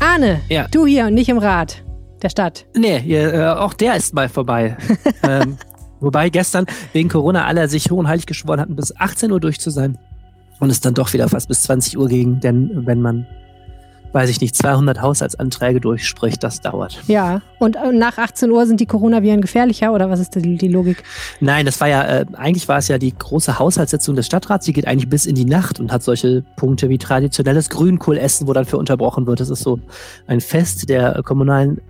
Arne, Ja. du hier und nicht im Rat der Stadt. Nee, ihr, äh, auch der ist mal vorbei. ähm, wobei gestern wegen Corona alle sich hoch und heilig geschworen hatten, bis 18 Uhr durch zu sein. Und es dann doch wieder fast bis 20 Uhr ging. Denn wenn man, weiß ich nicht, 200 Haushaltsanträge durchspricht, das dauert. Ja, und äh, nach 18 Uhr sind die Coronaviren gefährlicher oder was ist die, die Logik? Nein, das war ja, äh, eigentlich war es ja die große Haushaltssitzung des Stadtrats. Die geht eigentlich bis in die Nacht und hat solche Punkte wie traditionelles Grünkohlessen, wo dann für unterbrochen wird. Das ist so ein Fest der äh, kommunalen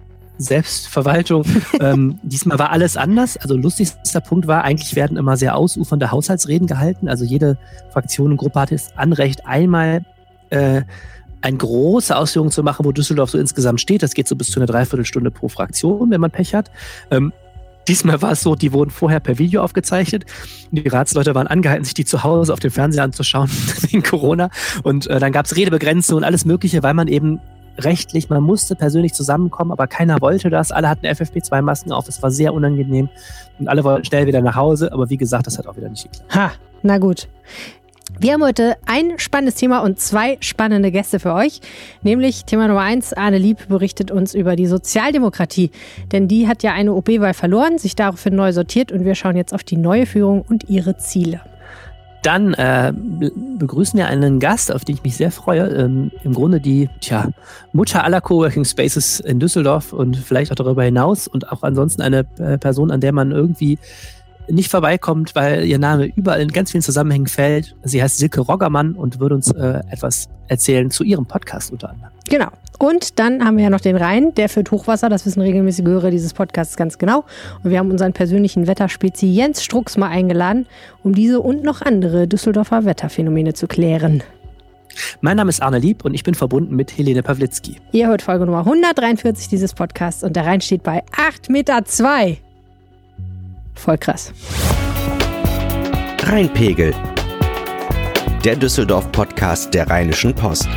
Selbstverwaltung. ähm, diesmal war alles anders. Also lustigster Punkt war, eigentlich werden immer sehr ausufernde Haushaltsreden gehalten. Also jede Fraktion und Gruppe hatte das Anrecht, einmal äh, eine große Ausführung zu machen, wo Düsseldorf so insgesamt steht. Das geht so bis zu einer Dreiviertelstunde pro Fraktion, wenn man Pech hat. Ähm, Diesmal war es so, die wurden vorher per Video aufgezeichnet. Die Ratsleute waren angehalten, sich die zu Hause auf dem Fernseher anzuschauen wegen Corona. Und äh, dann gab es Redebegrenzungen und alles Mögliche, weil man eben rechtlich, man musste persönlich zusammenkommen, aber keiner wollte das. Alle hatten FFP2-Masken auf. Es war sehr unangenehm und alle wollten schnell wieder nach Hause. Aber wie gesagt, das hat auch wieder nicht geklappt. Ha, na gut. Wir haben heute ein spannendes Thema und zwei spannende Gäste für euch. Nämlich Thema Nummer eins, Arne Lieb berichtet uns über die Sozialdemokratie. Denn die hat ja eine OB-Wahl verloren, sich daraufhin neu sortiert und wir schauen jetzt auf die neue Führung und ihre Ziele. Dann äh, begrüßen wir einen Gast, auf den ich mich sehr freue. Ähm, Im Grunde die tja, Mutter aller Coworking Spaces in Düsseldorf und vielleicht auch darüber hinaus und auch ansonsten eine äh, Person, an der man irgendwie nicht vorbeikommt, weil ihr Name überall in ganz vielen Zusammenhängen fällt. Sie heißt Silke Roggermann und wird uns äh, etwas erzählen zu ihrem Podcast unter anderem. Genau. Und dann haben wir ja noch den Rhein, der führt Hochwasser. Das wissen regelmäßige Hörer dieses Podcasts ganz genau. Und wir haben unseren persönlichen Wetterspezi Jens Strux mal eingeladen, um diese und noch andere Düsseldorfer Wetterphänomene zu klären. Mein Name ist Arne Lieb und ich bin verbunden mit Helene Pawlitzki. Ihr hört Folge Nummer 143 dieses Podcasts und der Rhein steht bei 8,2 Meter. Voll krass. Rheinpegel. Der Düsseldorf-Podcast der Rheinischen Post.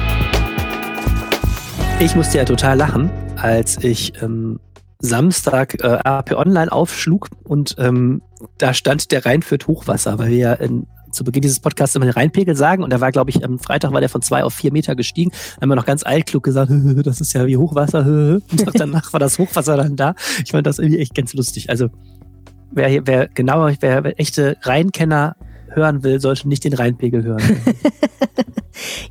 Ich musste ja total lachen, als ich ähm, Samstag äh, AP Online aufschlug und ähm, da stand der Rhein führt Hochwasser, weil wir ja in, zu Beginn dieses Podcasts immer den Rheinpegel sagen und da war, glaube ich, am Freitag war der von zwei auf vier Meter gestiegen. Da haben wir noch ganz altklug gesagt, das ist ja wie Hochwasser. Und danach war das Hochwasser dann da. Ich fand das irgendwie echt ganz lustig. Also wer, wer genau, wer, wer echte Rheinkenner hören will, sollte nicht den Rheinpegel hören.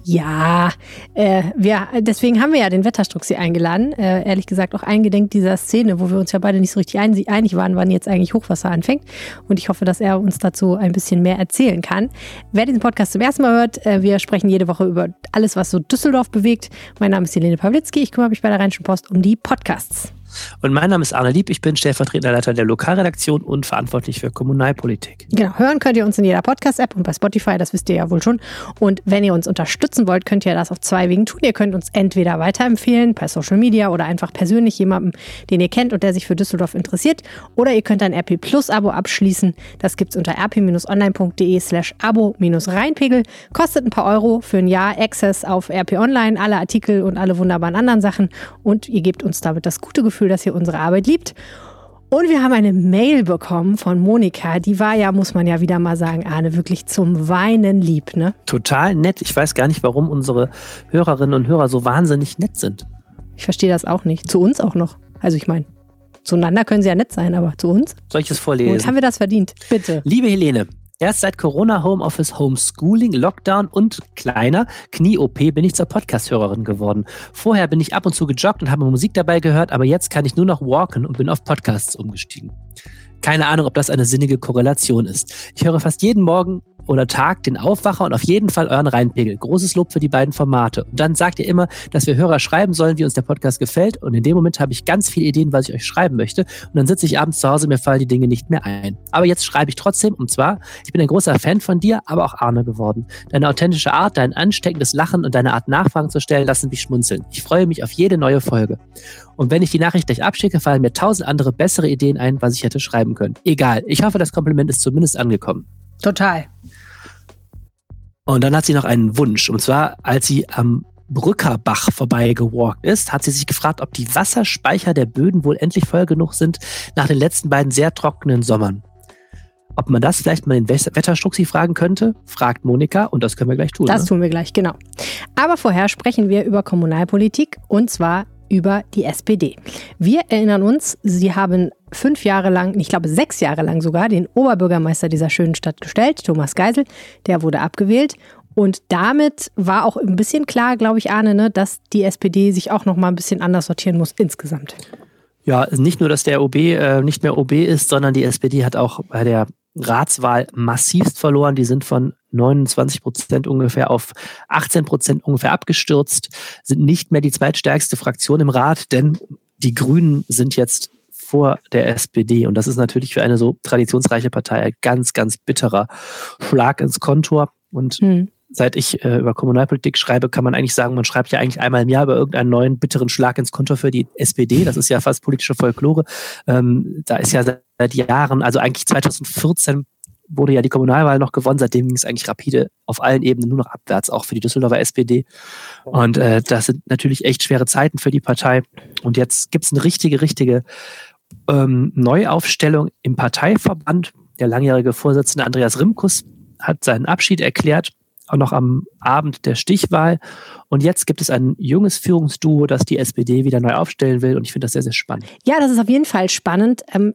Ja, äh, wir, deswegen haben wir ja den Wetterstruxi eingeladen. Äh, ehrlich gesagt auch eingedenk dieser Szene, wo wir uns ja beide nicht so richtig ein, einig waren, wann jetzt eigentlich Hochwasser anfängt. Und ich hoffe, dass er uns dazu ein bisschen mehr erzählen kann. Wer diesen Podcast zum ersten Mal hört, äh, wir sprechen jede Woche über alles, was so Düsseldorf bewegt. Mein Name ist Helene Pawlitzki. Ich kümmere mich bei der Rheinischen Post um die Podcasts. Und mein Name ist Arne Lieb, ich bin stellvertretender Leiter der Lokalredaktion und verantwortlich für Kommunalpolitik. Genau, hören könnt ihr uns in jeder Podcast-App und bei Spotify, das wisst ihr ja wohl schon. Und wenn ihr uns unterstützen wollt, könnt ihr das auf zwei Wegen tun. Ihr könnt uns entweder weiterempfehlen per Social Media oder einfach persönlich jemandem, den ihr kennt und der sich für Düsseldorf interessiert. Oder ihr könnt ein RP Plus Abo abschließen. Das gibt's unter rp-online.de slash abo-reinpegel. Kostet ein paar Euro für ein Jahr Access auf RP Online, alle Artikel und alle wunderbaren anderen Sachen. Und ihr gebt uns damit das gute Gefühl, dass ihr unsere Arbeit liebt. Und wir haben eine Mail bekommen von Monika. Die war ja, muss man ja wieder mal sagen, Arne, wirklich zum Weinen lieb, ne? Total nett. Ich weiß gar nicht, warum unsere Hörerinnen und Hörer so wahnsinnig nett sind. Ich verstehe das auch nicht. Zu uns auch noch. Also ich meine, zueinander können sie ja nett sein, aber zu uns? Soll ich es Und vorlesen? haben wir das verdient? Bitte. Liebe Helene, erst seit Corona, Homeoffice, Homeschooling, Lockdown und kleiner Knie-OP bin ich zur Podcast-Hörerin geworden. Vorher bin ich ab und zu gejoggt und habe Musik dabei gehört, aber jetzt kann ich nur noch walken und bin auf Podcasts umgestiegen. Keine Ahnung, ob das eine sinnige Korrelation ist. Ich höre fast jeden Morgen oder Tag den Aufwacher und auf jeden Fall euren Reinpegel. Großes Lob für die beiden Formate. Und dann sagt ihr immer, dass wir Hörer schreiben sollen, wie uns der Podcast gefällt. Und in dem Moment habe ich ganz viele Ideen, was ich euch schreiben möchte. Und dann sitze ich abends zu Hause, mir fallen die Dinge nicht mehr ein. Aber jetzt schreibe ich trotzdem. Und zwar, ich bin ein großer Fan von dir, aber auch Arne geworden. Deine authentische Art, dein ansteckendes Lachen und deine Art Nachfragen zu stellen, lassen mich schmunzeln. Ich freue mich auf jede neue Folge. Und wenn ich die Nachricht gleich abschicke, fallen mir tausend andere bessere Ideen ein, was ich hätte schreiben können. Egal. Ich hoffe, das Kompliment ist zumindest angekommen. Total. Und dann hat sie noch einen Wunsch. Und zwar, als sie am Brückerbach vorbeigewalkt ist, hat sie sich gefragt, ob die Wasserspeicher der Böden wohl endlich voll genug sind nach den letzten beiden sehr trockenen Sommern. Ob man das vielleicht mal den Wetterstruxi fragen könnte, fragt Monika und das können wir gleich tun. Das ne? tun wir gleich, genau. Aber vorher sprechen wir über Kommunalpolitik und zwar über die SPD. Wir erinnern uns, sie haben fünf Jahre lang, ich glaube sechs Jahre lang sogar, den Oberbürgermeister dieser schönen Stadt gestellt, Thomas Geisel. Der wurde abgewählt. Und damit war auch ein bisschen klar, glaube ich, Arne, ne, dass die SPD sich auch noch mal ein bisschen anders sortieren muss insgesamt. Ja, nicht nur, dass der OB äh, nicht mehr OB ist, sondern die SPD hat auch bei der Ratswahl massivst verloren. Die sind von 29 Prozent ungefähr auf 18 Prozent ungefähr abgestürzt, sind nicht mehr die zweitstärkste Fraktion im Rat, denn die Grünen sind jetzt vor der SPD. Und das ist natürlich für eine so traditionsreiche Partei ein ganz, ganz bitterer Schlag ins Kontor. Und hm. seit ich äh, über Kommunalpolitik schreibe, kann man eigentlich sagen, man schreibt ja eigentlich einmal im Jahr über irgendeinen neuen bitteren Schlag ins Kontor für die SPD. Das ist ja fast politische Folklore. Ähm, da ist ja seit Jahren, also eigentlich 2014 wurde ja die Kommunalwahl noch gewonnen. Seitdem ging es eigentlich rapide auf allen Ebenen nur noch abwärts, auch für die Düsseldorfer SPD. Und äh, das sind natürlich echt schwere Zeiten für die Partei. Und jetzt gibt es eine richtige, richtige ähm, Neuaufstellung im Parteiverband. Der langjährige Vorsitzende Andreas Rimkus hat seinen Abschied erklärt auch noch am Abend der Stichwahl. Und jetzt gibt es ein junges Führungsduo, das die SPD wieder neu aufstellen will. Und ich finde das sehr, sehr spannend. Ja, das ist auf jeden Fall spannend. Ähm,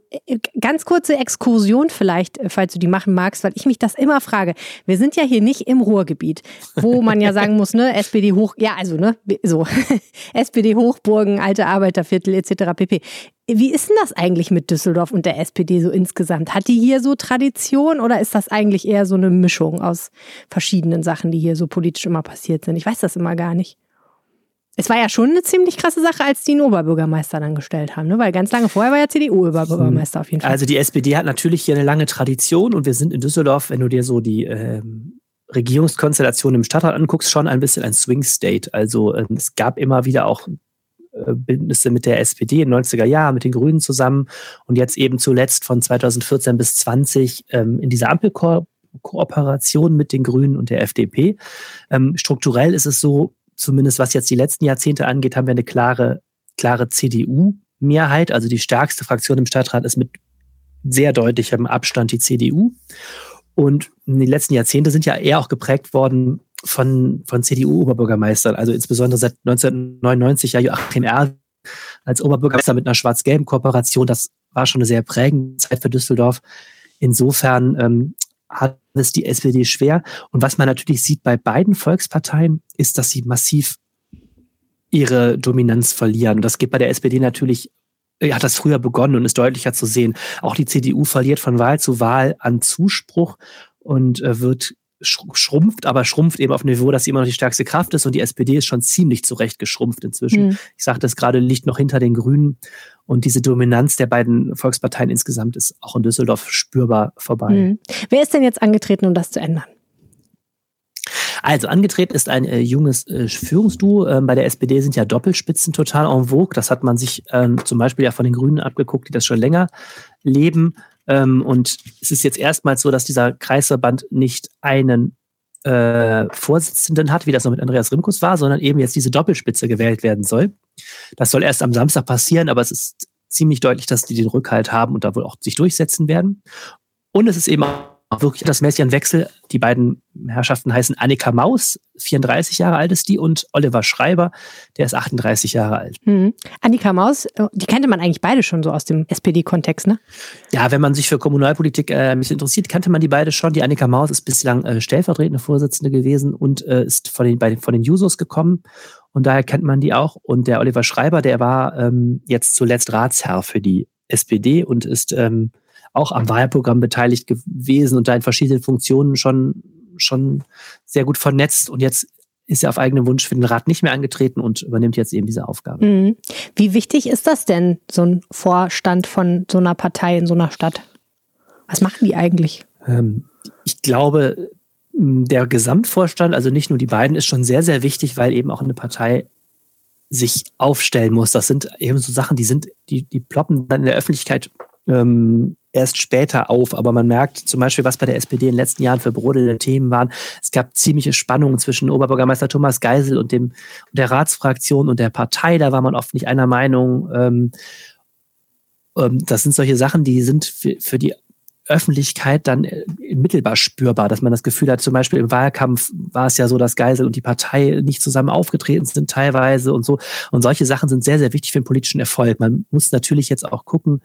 ganz kurze Exkursion vielleicht, äh, falls du die machen magst, weil ich mich das immer frage. Wir sind ja hier nicht im Ruhrgebiet, wo man ja sagen muss, ne, SPD hoch, ja, also, ne, so, SPD Hochburgen, alte Arbeiterviertel etc. pp. Wie ist denn das eigentlich mit Düsseldorf und der SPD so insgesamt? Hat die hier so Tradition oder ist das eigentlich eher so eine Mischung aus verschiedenen Sachen, die hier so politisch immer passiert sind? Ich weiß das immer gar nicht. Es war ja schon eine ziemlich krasse Sache, als die einen Oberbürgermeister dann gestellt haben, ne? weil ganz lange vorher war ja CDU-Oberbürgermeister auf jeden Fall. Also die SPD hat natürlich hier eine lange Tradition und wir sind in Düsseldorf, wenn du dir so die ähm, Regierungskonstellation im Stadtrat anguckst, schon ein bisschen ein Swing State. Also ähm, es gab immer wieder auch äh, Bündnisse mit der SPD in den 90er Jahren, mit den Grünen zusammen und jetzt eben zuletzt von 2014 bis 20 ähm, in dieser Ampelkooperation mit den Grünen und der FDP. Ähm, strukturell ist es so, zumindest was jetzt die letzten Jahrzehnte angeht, haben wir eine klare, klare CDU-Mehrheit. Also die stärkste Fraktion im Stadtrat ist mit sehr deutlichem Abstand die CDU. Und die letzten Jahrzehnte sind ja eher auch geprägt worden von, von CDU-Oberbürgermeistern, also insbesondere seit 1999 ja Joachim Erl als Oberbürgermeister mit einer schwarz-gelben Kooperation. Das war schon eine sehr prägende Zeit für Düsseldorf. Insofern ähm, hat es die SPD schwer. Und was man natürlich sieht bei beiden Volksparteien, ist, dass sie massiv ihre Dominanz verlieren. Und das geht bei der SPD natürlich, hat das früher begonnen und ist deutlicher zu sehen. Auch die CDU verliert von Wahl zu Wahl an Zuspruch und äh, wird schrumpft, aber schrumpft eben auf ein Niveau, dass sie immer noch die stärkste Kraft ist und die SPD ist schon ziemlich zurecht geschrumpft inzwischen. Mhm. Ich sagte es gerade, liegt noch hinter den Grünen und diese Dominanz der beiden Volksparteien insgesamt ist auch in Düsseldorf spürbar vorbei. Mhm. Wer ist denn jetzt angetreten, um das zu ändern? Also angetreten ist ein äh, junges äh, Führungsduo. Ähm, bei der SPD sind ja Doppelspitzen total en vogue. Das hat man sich ähm, zum Beispiel ja von den Grünen abgeguckt, die das schon länger leben. Ähm, und es ist jetzt erstmals so, dass dieser Kreisverband nicht einen äh, Vorsitzenden hat, wie das noch mit Andreas Rimkus war, sondern eben jetzt diese Doppelspitze gewählt werden soll. Das soll erst am Samstag passieren, aber es ist ziemlich deutlich, dass die den Rückhalt haben und da wohl auch sich durchsetzen werden. Und es ist eben auch wirklich das Messian-Wechsel. Die beiden Herrschaften heißen Annika Maus, 34 Jahre alt ist die, und Oliver Schreiber, der ist 38 Jahre alt. Mhm. Annika Maus, äh, die kannte man eigentlich beide schon so aus dem SPD-Kontext, ne? Ja, wenn man sich für Kommunalpolitik äh, ein bisschen interessiert, kannte man die beide schon. Die Annika Maus ist bislang äh, stellvertretende Vorsitzende gewesen und äh, ist von den, bei, von den Jusos gekommen. Und daher kennt man die auch. Und der Oliver Schreiber, der war ähm, jetzt zuletzt Ratsherr für die SPD und ist ähm, auch am Wahlprogramm beteiligt gewesen und da in verschiedenen Funktionen schon, schon sehr gut vernetzt. Und jetzt ist er auf eigenen Wunsch für den Rat nicht mehr angetreten und übernimmt jetzt eben diese Aufgabe. Mhm. Wie wichtig ist das denn, so ein Vorstand von so einer Partei in so einer Stadt? Was machen die eigentlich? Ähm, ich glaube, der Gesamtvorstand, also nicht nur die beiden, ist schon sehr, sehr wichtig, weil eben auch eine Partei sich aufstellen muss. Das sind eben so Sachen, die sind, die, die ploppen dann in der Öffentlichkeit ähm, erst später auf. Aber man merkt zum Beispiel, was bei der SPD in den letzten Jahren für brodelnde Themen waren. Es gab ziemliche Spannungen zwischen Oberbürgermeister Thomas Geisel und dem der Ratsfraktion und der Partei. Da war man oft nicht einer Meinung. Ähm, ähm, das sind solche Sachen, die sind für, für die Öffentlichkeit dann äh, mittelbar spürbar, dass man das Gefühl hat, zum Beispiel im Wahlkampf war es ja so, dass Geisel und die Partei nicht zusammen aufgetreten sind teilweise und so. Und solche Sachen sind sehr, sehr wichtig für den politischen Erfolg. Man muss natürlich jetzt auch gucken,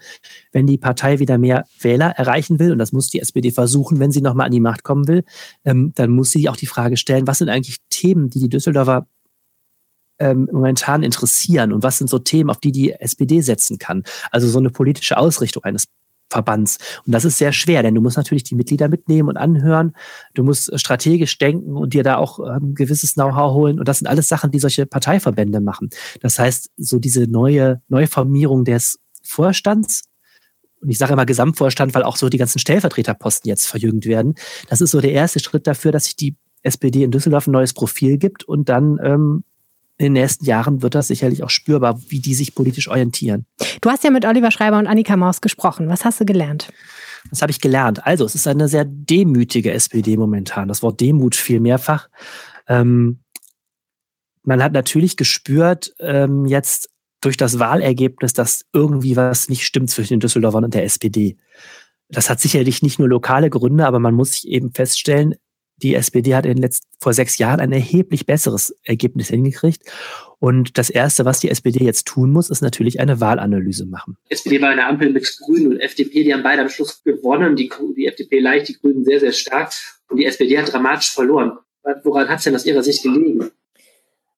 wenn die Partei wieder mehr Wähler erreichen will, und das muss die SPD versuchen, wenn sie nochmal an die Macht kommen will, ähm, dann muss sie auch die Frage stellen, was sind eigentlich Themen, die die Düsseldorfer ähm, momentan interessieren und was sind so Themen, auf die die SPD setzen kann. Also so eine politische Ausrichtung eines Verbands. Und das ist sehr schwer, denn du musst natürlich die Mitglieder mitnehmen und anhören. Du musst strategisch denken und dir da auch ähm, gewisses Know-how holen. Und das sind alles Sachen, die solche Parteiverbände machen. Das heißt, so diese neue Neuformierung des Vorstands und ich sage immer Gesamtvorstand, weil auch so die ganzen Stellvertreterposten jetzt verjüngt werden. Das ist so der erste Schritt dafür, dass sich die SPD in Düsseldorf ein neues Profil gibt und dann ähm, in den nächsten Jahren wird das sicherlich auch spürbar, wie die sich politisch orientieren. Du hast ja mit Oliver Schreiber und Annika Maus gesprochen. Was hast du gelernt? Was habe ich gelernt? Also, es ist eine sehr demütige SPD momentan. Das Wort Demut fiel mehrfach. Ähm, man hat natürlich gespürt, ähm, jetzt durch das Wahlergebnis, dass irgendwie was nicht stimmt zwischen den Düsseldorfern und der SPD. Das hat sicherlich nicht nur lokale Gründe, aber man muss sich eben feststellen, die SPD hat in letzt, vor sechs Jahren ein erheblich besseres Ergebnis hingekriegt. Und das Erste, was die SPD jetzt tun muss, ist natürlich eine Wahlanalyse machen. Die SPD war in der Ampel mit Grünen und FDP, die haben beide am Schluss gewonnen. Die, die FDP leicht, die Grünen sehr, sehr stark. Und die SPD hat dramatisch verloren. Woran hat es denn aus Ihrer Sicht gelegen?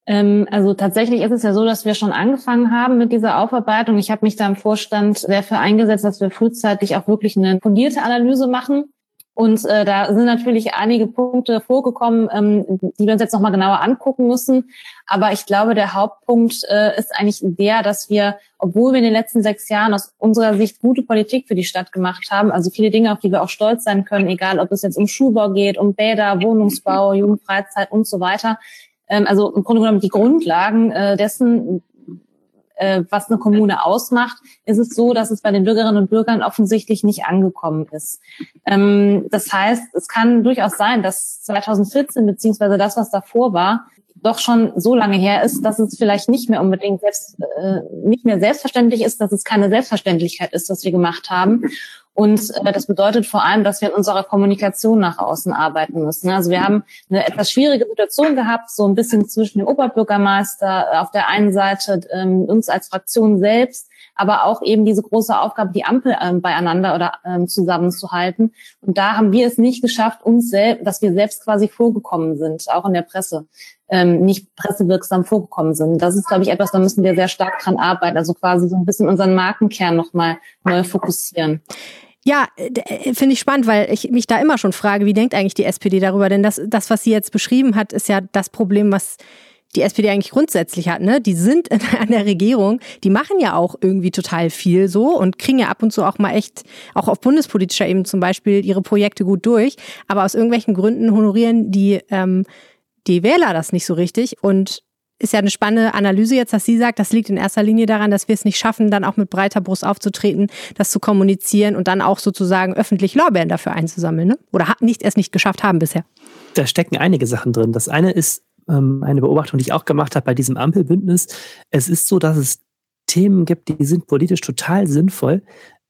Ähm, also tatsächlich ist es ja so, dass wir schon angefangen haben mit dieser Aufarbeitung. Ich habe mich da im Vorstand sehr für eingesetzt, dass wir frühzeitig auch wirklich eine fundierte Analyse machen und äh, da sind natürlich einige Punkte vorgekommen, ähm, die wir uns jetzt nochmal genauer angucken müssen. Aber ich glaube, der Hauptpunkt äh, ist eigentlich der, dass wir, obwohl wir in den letzten sechs Jahren aus unserer Sicht gute Politik für die Stadt gemacht haben, also viele Dinge, auf die wir auch stolz sein können, egal ob es jetzt um Schulbau geht, um Bäder, Wohnungsbau, Jugendfreizeit und so weiter. Ähm, also im Grunde genommen die Grundlagen äh, dessen, äh, was eine Kommune ausmacht, ist es so, dass es bei den Bürgerinnen und Bürgern offensichtlich nicht angekommen ist. Ähm, das heißt, es kann durchaus sein, dass 2014 beziehungsweise das, was davor war, doch schon so lange her ist, dass es vielleicht nicht mehr unbedingt selbst, äh, nicht mehr selbstverständlich ist, dass es keine Selbstverständlichkeit ist, was wir gemacht haben. Und äh, das bedeutet vor allem, dass wir in unserer Kommunikation nach außen arbeiten müssen. Also wir haben eine etwas schwierige Situation gehabt, so ein bisschen zwischen dem Oberbürgermeister äh, auf der einen Seite, ähm, uns als Fraktion selbst, aber auch eben diese große Aufgabe, die Ampel ähm, beieinander oder ähm, zusammenzuhalten. Und da haben wir es nicht geschafft, uns selbst, dass wir selbst quasi vorgekommen sind, auch in der Presse, ähm, nicht pressewirksam vorgekommen sind. Das ist, glaube ich, etwas, da müssen wir sehr stark dran arbeiten. Also quasi so ein bisschen unseren Markenkern nochmal neu fokussieren. Ja, äh, finde ich spannend, weil ich mich da immer schon frage, wie denkt eigentlich die SPD darüber? Denn das, das, was sie jetzt beschrieben hat, ist ja das Problem, was die SPD eigentlich grundsätzlich hat, ne? Die sind an der Regierung, die machen ja auch irgendwie total viel so und kriegen ja ab und zu auch mal echt, auch auf bundespolitischer Ebene zum Beispiel, ihre Projekte gut durch. Aber aus irgendwelchen Gründen honorieren die, ähm, die Wähler das nicht so richtig. Und ist ja eine spannende Analyse jetzt, dass sie sagt, das liegt in erster Linie daran, dass wir es nicht schaffen, dann auch mit breiter Brust aufzutreten, das zu kommunizieren und dann auch sozusagen öffentlich Lorbeeren dafür einzusammeln. Ne? Oder nicht, es nicht geschafft haben bisher. Da stecken einige Sachen drin. Das eine ist ähm, eine Beobachtung, die ich auch gemacht habe bei diesem Ampelbündnis. Es ist so, dass es Themen gibt, die sind politisch total sinnvoll,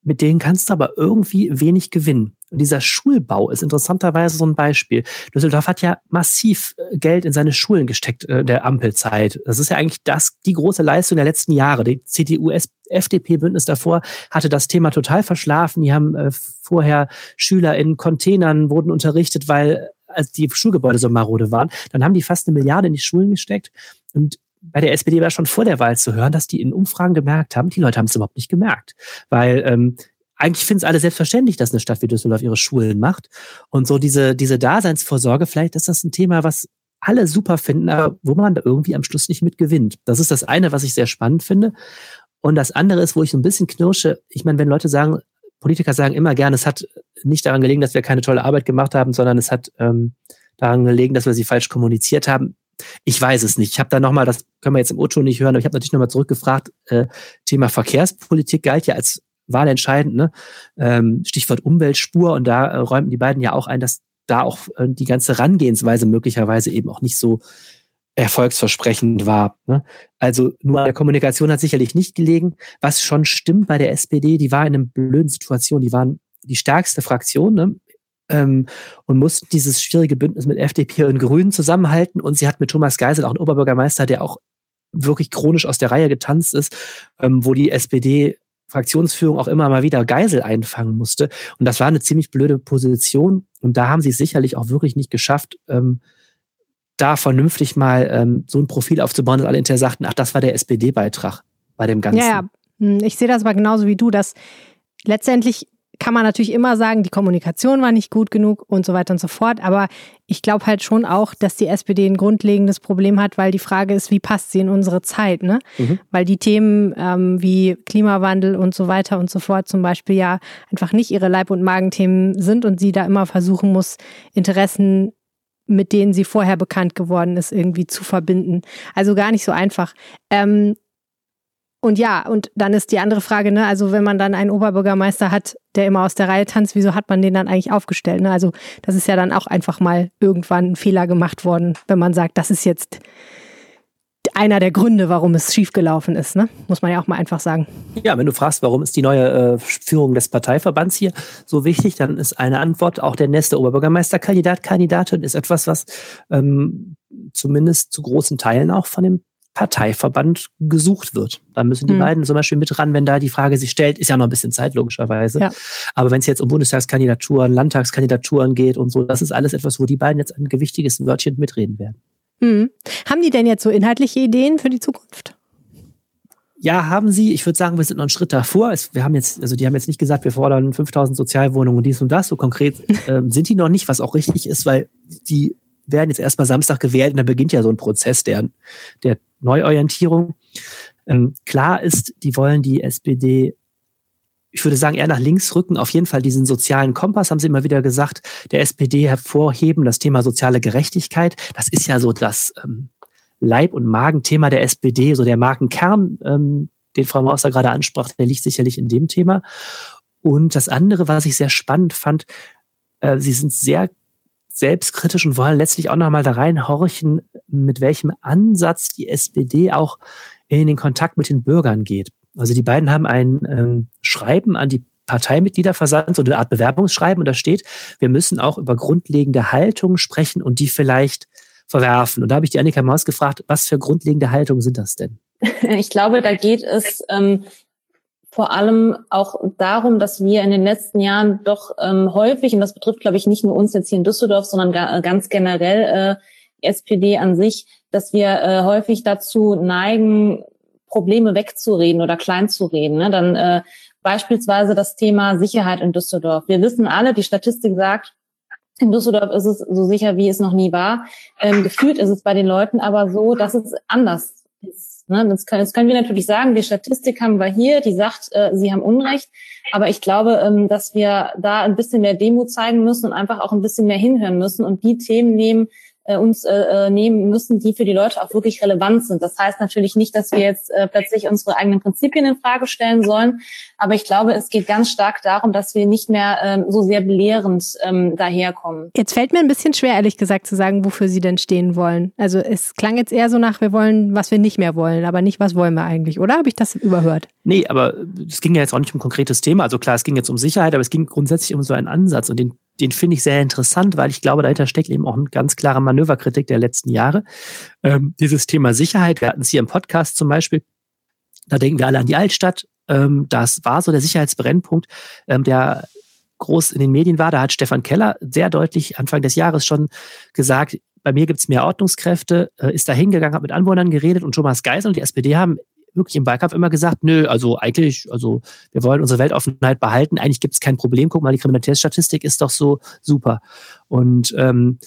mit denen kannst du aber irgendwie wenig gewinnen. Und dieser Schulbau ist interessanterweise so ein Beispiel. Düsseldorf hat ja massiv äh, Geld in seine Schulen gesteckt äh, der Ampelzeit. Das ist ja eigentlich das, die große Leistung der letzten Jahre. Die CDU, FDP-Bündnis davor hatte das Thema total verschlafen. Die haben äh, vorher Schüler in Containern wurden unterrichtet, weil als die Schulgebäude so marode waren. Dann haben die fast eine Milliarde in die Schulen gesteckt. Und bei der SPD war schon vor der Wahl zu hören, dass die in Umfragen gemerkt haben, die Leute haben es überhaupt nicht gemerkt. Weil ähm, eigentlich finden es alle selbstverständlich, dass eine Stadt wie Düsseldorf ihre Schulen macht. Und so diese, diese Daseinsvorsorge, vielleicht ist das ein Thema, was alle super finden, aber wo man da irgendwie am Schluss nicht mit gewinnt. Das ist das eine, was ich sehr spannend finde. Und das andere ist, wo ich so ein bisschen knirsche. Ich meine, wenn Leute sagen, Politiker sagen immer gerne, es hat nicht daran gelegen, dass wir keine tolle Arbeit gemacht haben, sondern es hat ähm, daran gelegen, dass wir sie falsch kommuniziert haben. Ich weiß es nicht. Ich habe da nochmal, das können wir jetzt im Otto nicht hören, aber ich habe natürlich nochmal zurückgefragt, äh, Thema Verkehrspolitik galt ja als wahlentscheidend, ne? Ähm, Stichwort Umweltspur und da äh, räumten die beiden ja auch ein, dass da auch äh, die ganze Rangehensweise möglicherweise eben auch nicht so erfolgsversprechend war. Ne? Also nur an der Kommunikation hat sicherlich nicht gelegen. Was schon stimmt bei der SPD, die war in einer blöden Situation. Die waren die stärkste Fraktion ne? ähm, und mussten dieses schwierige Bündnis mit FDP und Grünen zusammenhalten. Und sie hat mit Thomas Geisel auch einen Oberbürgermeister, der auch wirklich chronisch aus der Reihe getanzt ist, ähm, wo die SPD Fraktionsführung auch immer mal wieder Geisel einfangen musste. Und das war eine ziemlich blöde Position. Und da haben sie es sicherlich auch wirklich nicht geschafft, ähm, da vernünftig mal ähm, so ein Profil aufzubauen, dass alle hinterher sagten, ach, das war der SPD-Beitrag bei dem Ganzen. Ja, ja. Hm, ich sehe das aber genauso wie du, dass letztendlich kann man natürlich immer sagen, die Kommunikation war nicht gut genug und so weiter und so fort. Aber ich glaube halt schon auch, dass die SPD ein grundlegendes Problem hat, weil die Frage ist, wie passt sie in unsere Zeit? Ne? Mhm. Weil die Themen ähm, wie Klimawandel und so weiter und so fort zum Beispiel ja einfach nicht ihre Leib- und Magenthemen sind und sie da immer versuchen muss, Interessen mit denen sie vorher bekannt geworden ist, irgendwie zu verbinden. Also gar nicht so einfach. Ähm, und ja, und dann ist die andere Frage, ne, also wenn man dann einen Oberbürgermeister hat, der immer aus der Reihe tanzt, wieso hat man den dann eigentlich aufgestellt? Ne? Also das ist ja dann auch einfach mal irgendwann ein Fehler gemacht worden, wenn man sagt, das ist jetzt einer der Gründe, warum es schiefgelaufen ist, ne? Muss man ja auch mal einfach sagen. Ja, wenn du fragst, warum ist die neue äh, Führung des Parteiverbands hier so wichtig, dann ist eine Antwort auch der nächste Oberbürgermeisterkandidat, Kandidatin ist etwas, was ähm, zumindest zu großen Teilen auch von dem Parteiverband gesucht wird. Da müssen die hm. beiden zum Beispiel mit ran, wenn da die Frage sich stellt, ist ja noch ein bisschen Zeit, logischerweise. Ja. Aber wenn es jetzt um Bundestagskandidaturen, Landtagskandidaturen geht und so, das ist alles etwas, wo die beiden jetzt ein gewichtiges Wörtchen mitreden werden. Hm. Haben die denn jetzt so inhaltliche Ideen für die Zukunft? Ja, haben sie. Ich würde sagen, wir sind noch einen Schritt davor. Wir haben jetzt, also die haben jetzt nicht gesagt, wir fordern 5000 Sozialwohnungen und dies und das. So konkret äh, sind die noch nicht, was auch richtig ist, weil die werden jetzt erstmal Samstag gewählt und dann beginnt ja so ein Prozess der, der Neuorientierung. Ähm, klar ist, die wollen die SPD, ich würde sagen, eher nach links rücken, auf jeden Fall diesen sozialen Kompass, haben sie immer wieder gesagt, der SPD hervorheben, das Thema soziale Gerechtigkeit. Das ist ja so das ähm, Leib- und Magenthema der SPD, so der Markenkern, ähm, den Frau Mauser gerade ansprach, der liegt sicherlich in dem Thema. Und das andere, was ich sehr spannend fand, äh, sie sind sehr selbstkritisch und wollen letztlich auch nochmal da reinhorchen, mit welchem Ansatz die SPD auch in den Kontakt mit den Bürgern geht. Also die beiden haben ein ähm, Schreiben an die Parteimitglieder versandt, so eine Art Bewerbungsschreiben, und da steht, wir müssen auch über grundlegende Haltungen sprechen und die vielleicht verwerfen. Und da habe ich die Annika Maus gefragt, was für grundlegende Haltungen sind das denn? Ich glaube, da geht es ähm, vor allem auch darum, dass wir in den letzten Jahren doch ähm, häufig, und das betrifft, glaube ich, nicht nur uns jetzt hier in Düsseldorf, sondern ga, ganz generell äh, SPD an sich, dass wir äh, häufig dazu neigen, Probleme wegzureden oder kleinzureden. Ne? Dann äh, beispielsweise das Thema Sicherheit in Düsseldorf. Wir wissen alle, die Statistik sagt, in Düsseldorf ist es so sicher, wie es noch nie war. Ähm, gefühlt ist es bei den Leuten aber so, dass es anders ist. Ne? Das, können, das können wir natürlich sagen, die Statistik haben wir hier, die sagt, äh, sie haben Unrecht. Aber ich glaube, ähm, dass wir da ein bisschen mehr Demo zeigen müssen und einfach auch ein bisschen mehr hinhören müssen und die Themen nehmen, äh, uns äh, äh, nehmen müssen, die für die Leute auch wirklich relevant sind. Das heißt natürlich nicht, dass wir jetzt äh, plötzlich unsere eigenen Prinzipien in Frage stellen sollen, aber ich glaube, es geht ganz stark darum, dass wir nicht mehr ähm, so sehr belehrend ähm, daherkommen. Jetzt fällt mir ein bisschen schwer, ehrlich gesagt, zu sagen, wofür Sie denn stehen wollen. Also es klang jetzt eher so nach, wir wollen, was wir nicht mehr wollen, aber nicht, was wollen wir eigentlich, oder? Habe ich das überhört? Nee, aber es ging ja jetzt auch nicht um ein konkretes Thema. Also klar, es ging jetzt um Sicherheit, aber es ging grundsätzlich um so einen Ansatz und den den finde ich sehr interessant, weil ich glaube, dahinter steckt eben auch eine ganz klare Manöverkritik der letzten Jahre. Ähm, dieses Thema Sicherheit, wir hatten es hier im Podcast zum Beispiel, da denken wir alle an die Altstadt. Ähm, das war so der Sicherheitsbrennpunkt, ähm, der groß in den Medien war. Da hat Stefan Keller sehr deutlich Anfang des Jahres schon gesagt, bei mir gibt es mehr Ordnungskräfte, äh, ist da hingegangen, hat mit Anwohnern geredet und Thomas Geisel und die SPD haben wirklich im Wahlkampf immer gesagt, nö, also eigentlich, also wir wollen unsere Weltoffenheit behalten, eigentlich gibt es kein Problem, guck mal, die Kriminalitätsstatistik ist doch so super. Und ähm,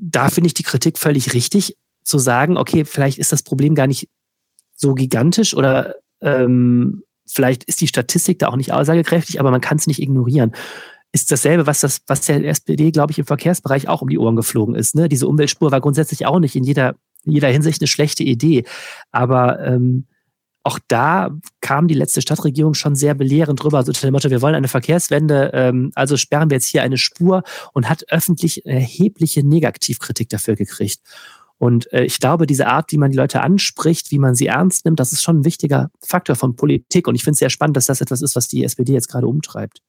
da finde ich die Kritik völlig richtig, zu sagen, okay, vielleicht ist das Problem gar nicht so gigantisch oder ähm, vielleicht ist die Statistik da auch nicht aussagekräftig, aber man kann es nicht ignorieren. Ist dasselbe, was das, was der SPD, glaube ich, im Verkehrsbereich auch um die Ohren geflogen ist. Ne? Diese Umweltspur war grundsätzlich auch nicht in jeder in jeder Hinsicht eine schlechte Idee. Aber ähm, auch da kam die letzte Stadtregierung schon sehr belehrend drüber, also dem Motto, wir wollen eine Verkehrswende, ähm, also sperren wir jetzt hier eine Spur und hat öffentlich erhebliche Negativkritik dafür gekriegt. Und äh, ich glaube, diese Art, wie man die Leute anspricht, wie man sie ernst nimmt, das ist schon ein wichtiger Faktor von Politik. Und ich finde es sehr spannend, dass das etwas ist, was die SPD jetzt gerade umtreibt.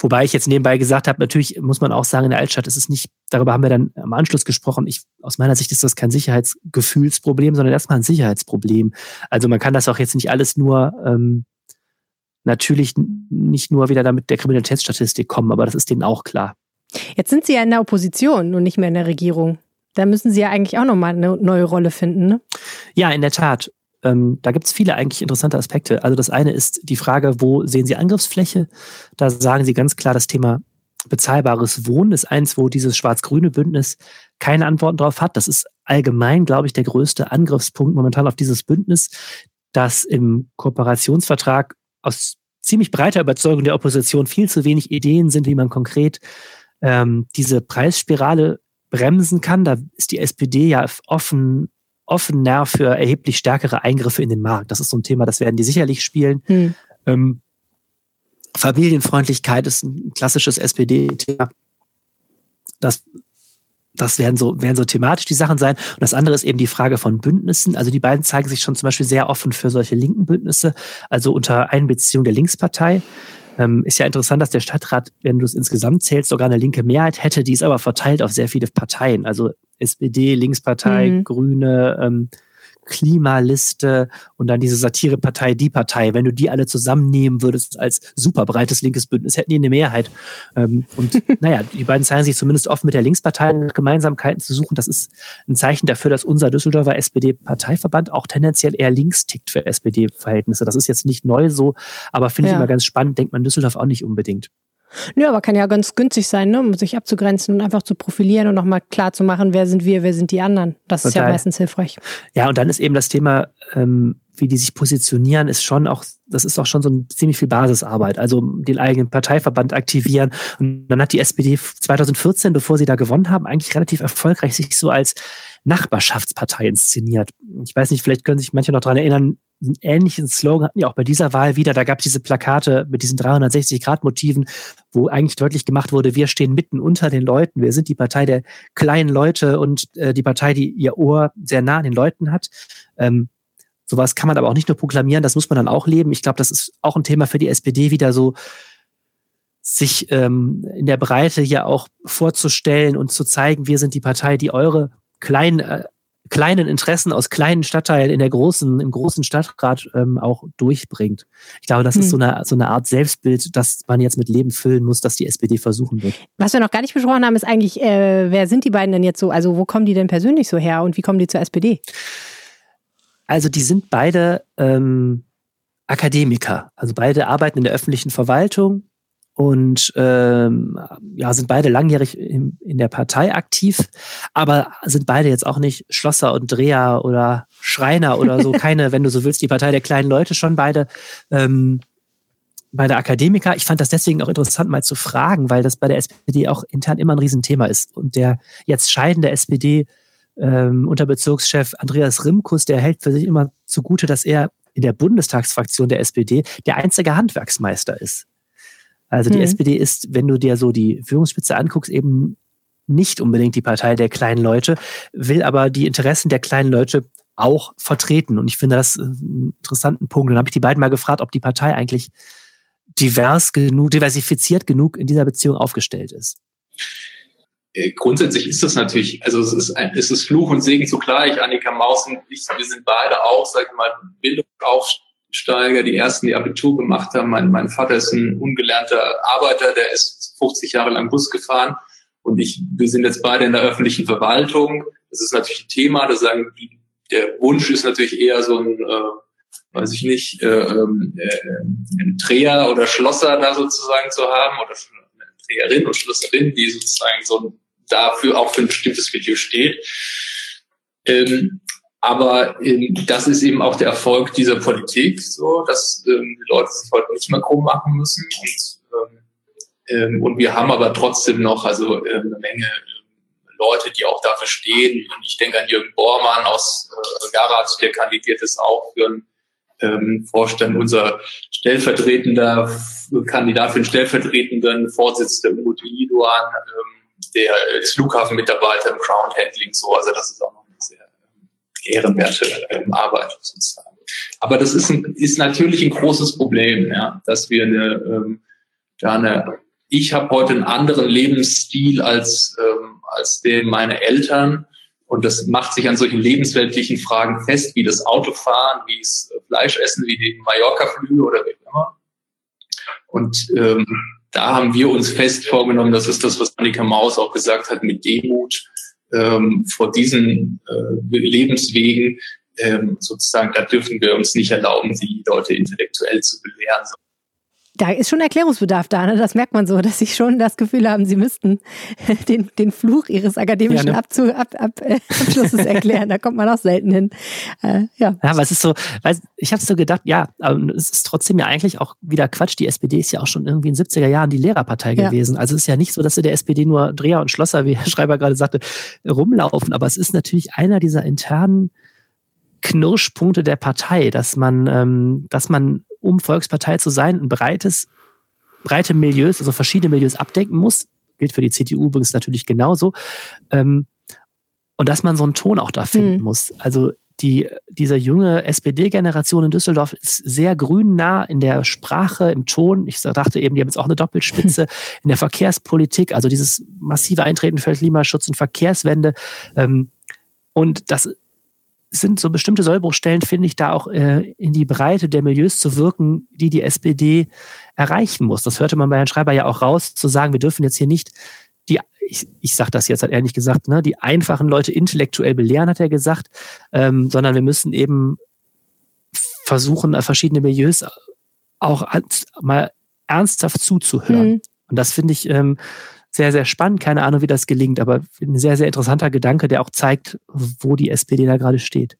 Wobei ich jetzt nebenbei gesagt habe, natürlich muss man auch sagen, in der Altstadt ist es nicht, darüber haben wir dann am Anschluss gesprochen. Ich, aus meiner Sicht ist das kein Sicherheitsgefühlsproblem, sondern erstmal ein Sicherheitsproblem. Also man kann das auch jetzt nicht alles nur ähm, natürlich nicht nur wieder damit der Kriminalitätsstatistik kommen, aber das ist denen auch klar. Jetzt sind Sie ja in der Opposition und nicht mehr in der Regierung. Da müssen Sie ja eigentlich auch nochmal eine neue Rolle finden, ne? Ja, in der Tat. Ähm, da gibt es viele eigentlich interessante Aspekte. Also das eine ist die Frage, wo sehen Sie Angriffsfläche? Da sagen Sie ganz klar, das Thema bezahlbares Wohnen ist eins, wo dieses schwarz-grüne Bündnis keine Antworten drauf hat. Das ist allgemein, glaube ich, der größte Angriffspunkt momentan auf dieses Bündnis, das im Kooperationsvertrag aus ziemlich breiter Überzeugung der Opposition viel zu wenig Ideen sind, wie man konkret ähm, diese Preisspirale bremsen kann. Da ist die SPD ja offen, offener für erheblich stärkere Eingriffe in den Markt. Das ist so ein Thema, das werden die sicherlich spielen. Hm. Ähm, Familienfreundlichkeit ist ein klassisches SPD-Thema. Das, das werden so, werden so thematisch die Sachen sein. Und das andere ist eben die Frage von Bündnissen. Also die beiden zeigen sich schon zum Beispiel sehr offen für solche linken Bündnisse, also unter Einbeziehung der Linkspartei. Ähm, ist ja interessant, dass der Stadtrat, wenn du es insgesamt zählst, sogar eine linke Mehrheit hätte, die ist aber verteilt auf sehr viele Parteien. Also SPD, Linkspartei, mhm. Grüne, ähm, Klimaliste und dann diese Satirepartei, die Partei. Wenn du die alle zusammennehmen würdest als super breites linkes Bündnis, hätten die eine Mehrheit. Ähm, und naja, die beiden zeigen sich zumindest oft mit der Linkspartei Gemeinsamkeiten zu suchen. Das ist ein Zeichen dafür, dass unser Düsseldorfer SPD-Parteiverband auch tendenziell eher links tickt für SPD-Verhältnisse. Das ist jetzt nicht neu so, aber finde ja. ich immer ganz spannend, denkt man Düsseldorf auch nicht unbedingt. Nö, aber kann ja ganz günstig sein, ne? um sich abzugrenzen und einfach zu profilieren und nochmal klar zu machen, wer sind wir, wer sind die anderen. Das Total. ist ja meistens hilfreich. Ja, und dann ist eben das Thema, ähm, wie die sich positionieren, ist schon auch, das ist auch schon so ein ziemlich viel Basisarbeit. Also den eigenen Parteiverband aktivieren. Und dann hat die SPD 2014, bevor sie da gewonnen haben, eigentlich relativ erfolgreich sich so als Nachbarschaftspartei inszeniert. Ich weiß nicht, vielleicht können sich manche noch daran erinnern, einen ähnlichen Slogan hatten ja auch bei dieser Wahl wieder. Da gab es diese Plakate mit diesen 360-Grad-Motiven, wo eigentlich deutlich gemacht wurde, wir stehen mitten unter den Leuten. Wir sind die Partei der kleinen Leute und äh, die Partei, die ihr Ohr sehr nah an den Leuten hat. Ähm, sowas kann man aber auch nicht nur proklamieren, das muss man dann auch leben. Ich glaube, das ist auch ein Thema für die SPD wieder so, sich ähm, in der Breite ja auch vorzustellen und zu zeigen, wir sind die Partei, die eure kleinen, äh, kleinen Interessen aus kleinen Stadtteilen in der großen, im großen Stadtrat ähm, auch durchbringt. Ich glaube, das hm. ist so eine, so eine Art Selbstbild, das man jetzt mit Leben füllen muss, dass die SPD versuchen wird. Was wir noch gar nicht besprochen haben, ist eigentlich, äh, wer sind die beiden denn jetzt so? Also wo kommen die denn persönlich so her und wie kommen die zur SPD? Also die sind beide ähm, Akademiker. Also beide arbeiten in der öffentlichen Verwaltung, und ähm, ja, sind beide langjährig in, in der Partei aktiv, aber sind beide jetzt auch nicht Schlosser und Dreher oder Schreiner oder so. Keine, wenn du so willst, die Partei der kleinen Leute schon beide. Ähm, bei der Akademiker. Ich fand das deswegen auch interessant, mal zu fragen, weil das bei der SPD auch intern immer ein Riesenthema ist. Und der jetzt scheidende SPD ähm, Unterbezirkschef Andreas Rimkus, der hält für sich immer zugute, dass er in der Bundestagsfraktion der SPD der einzige Handwerksmeister ist. Also die mhm. SPD ist, wenn du dir so die Führungsspitze anguckst, eben nicht unbedingt die Partei der kleinen Leute, will aber die Interessen der kleinen Leute auch vertreten. Und ich finde das einen interessanten Punkt. Dann habe ich die beiden mal gefragt, ob die Partei eigentlich divers genug, diversifiziert genug in dieser Beziehung aufgestellt ist. Äh, grundsätzlich ist das natürlich, also es ist, ein, es ist Fluch und Segen zugleich. Annika Maus und ich, wir sind beide auch, sag ich mal, Bildungsaufstieg Steiger, die ersten, die Abitur gemacht haben. Mein, mein Vater ist ein ungelernter Arbeiter, der ist 50 Jahre lang Bus gefahren. Und ich, wir sind jetzt beide in der öffentlichen Verwaltung. Das ist natürlich ein Thema. Das sagen, der Wunsch ist natürlich eher so ein, äh, weiß ich nicht, äh, ähm, äh, ein Dreher oder Schlosser da sozusagen zu haben oder eine Dreherin und Schlosserin, die sozusagen so dafür auch für ein bestimmtes Milieu steht. Ähm, aber ähm, das ist eben auch der Erfolg dieser Politik, so dass ähm, die Leute sich heute nicht mehr krumm machen müssen. Und, ähm, ähm und wir haben aber trotzdem noch also äh, eine Menge äh, Leute, die auch dafür stehen. Und ich denke an Jürgen Bormann aus äh, Garat, der kandidiert ist auch für einen ähm, Vorstand, unser stellvertretender Kandidat für den stellvertretenden Vorsitzenden Udo Idoan, ähm, der ist Flughafenmitarbeiter im Crown Handling, so, also das ist auch noch ehrenwerte ähm, Arbeit sozusagen. Aber das ist, ein, ist natürlich ein großes Problem, ja, dass wir eine, ähm, da eine ich habe heute einen anderen Lebensstil als, ähm, als den meine Eltern. Und das macht sich an solchen lebensweltlichen Fragen fest, wie das Autofahren, wie es Fleisch essen, wie die Mallorca-Flüge oder wie immer. Und ähm, da haben wir uns fest vorgenommen, das ist das, was Annika Maus auch gesagt hat, mit Demut ähm, vor diesen äh, Lebenswegen ähm, sozusagen, da dürfen wir uns nicht erlauben, die Leute intellektuell zu belehren, da ist schon Erklärungsbedarf da, ne? das merkt man so, dass sie schon das Gefühl haben, sie müssten den, den Fluch ihres akademischen ja, ne? Abzu, ab, ab, äh, Abschlusses erklären. da kommt man auch selten hin. Äh, ja. ja, aber es ist so, weil ich habe so gedacht, ja, aber es ist trotzdem ja eigentlich auch wieder Quatsch. Die SPD ist ja auch schon irgendwie in den 70er Jahren die Lehrerpartei ja. gewesen. Also es ist ja nicht so, dass in der SPD nur Dreher und Schlosser, wie Herr Schreiber gerade sagte, rumlaufen. Aber es ist natürlich einer dieser internen Knirschpunkte der Partei, dass man, ähm, dass man um Volkspartei zu sein, ein breites, breite Milieus, also verschiedene Milieus abdecken muss. Gilt für die CDU übrigens natürlich genauso. Ähm, und dass man so einen Ton auch da finden mhm. muss. Also die, diese junge SPD-Generation in Düsseldorf ist sehr grünnah in der Sprache, im Ton. Ich dachte eben, die haben jetzt auch eine Doppelspitze in der Verkehrspolitik, also dieses massive Eintreten für Klimaschutz und Verkehrswende. Ähm, und das sind so bestimmte Sollbruchstellen, finde ich, da auch äh, in die Breite der Milieus zu wirken, die die SPD erreichen muss. Das hörte man bei Herrn Schreiber ja auch raus, zu sagen, wir dürfen jetzt hier nicht die, ich, ich sage das jetzt, hat er nicht gesagt, ne, die einfachen Leute intellektuell belehren, hat er gesagt, ähm, sondern wir müssen eben versuchen, verschiedene Milieus auch mal ernsthaft zuzuhören. Mhm. Und das finde ich ähm, sehr, sehr spannend. Keine Ahnung, wie das gelingt, aber ein sehr, sehr interessanter Gedanke, der auch zeigt, wo die SPD da gerade steht.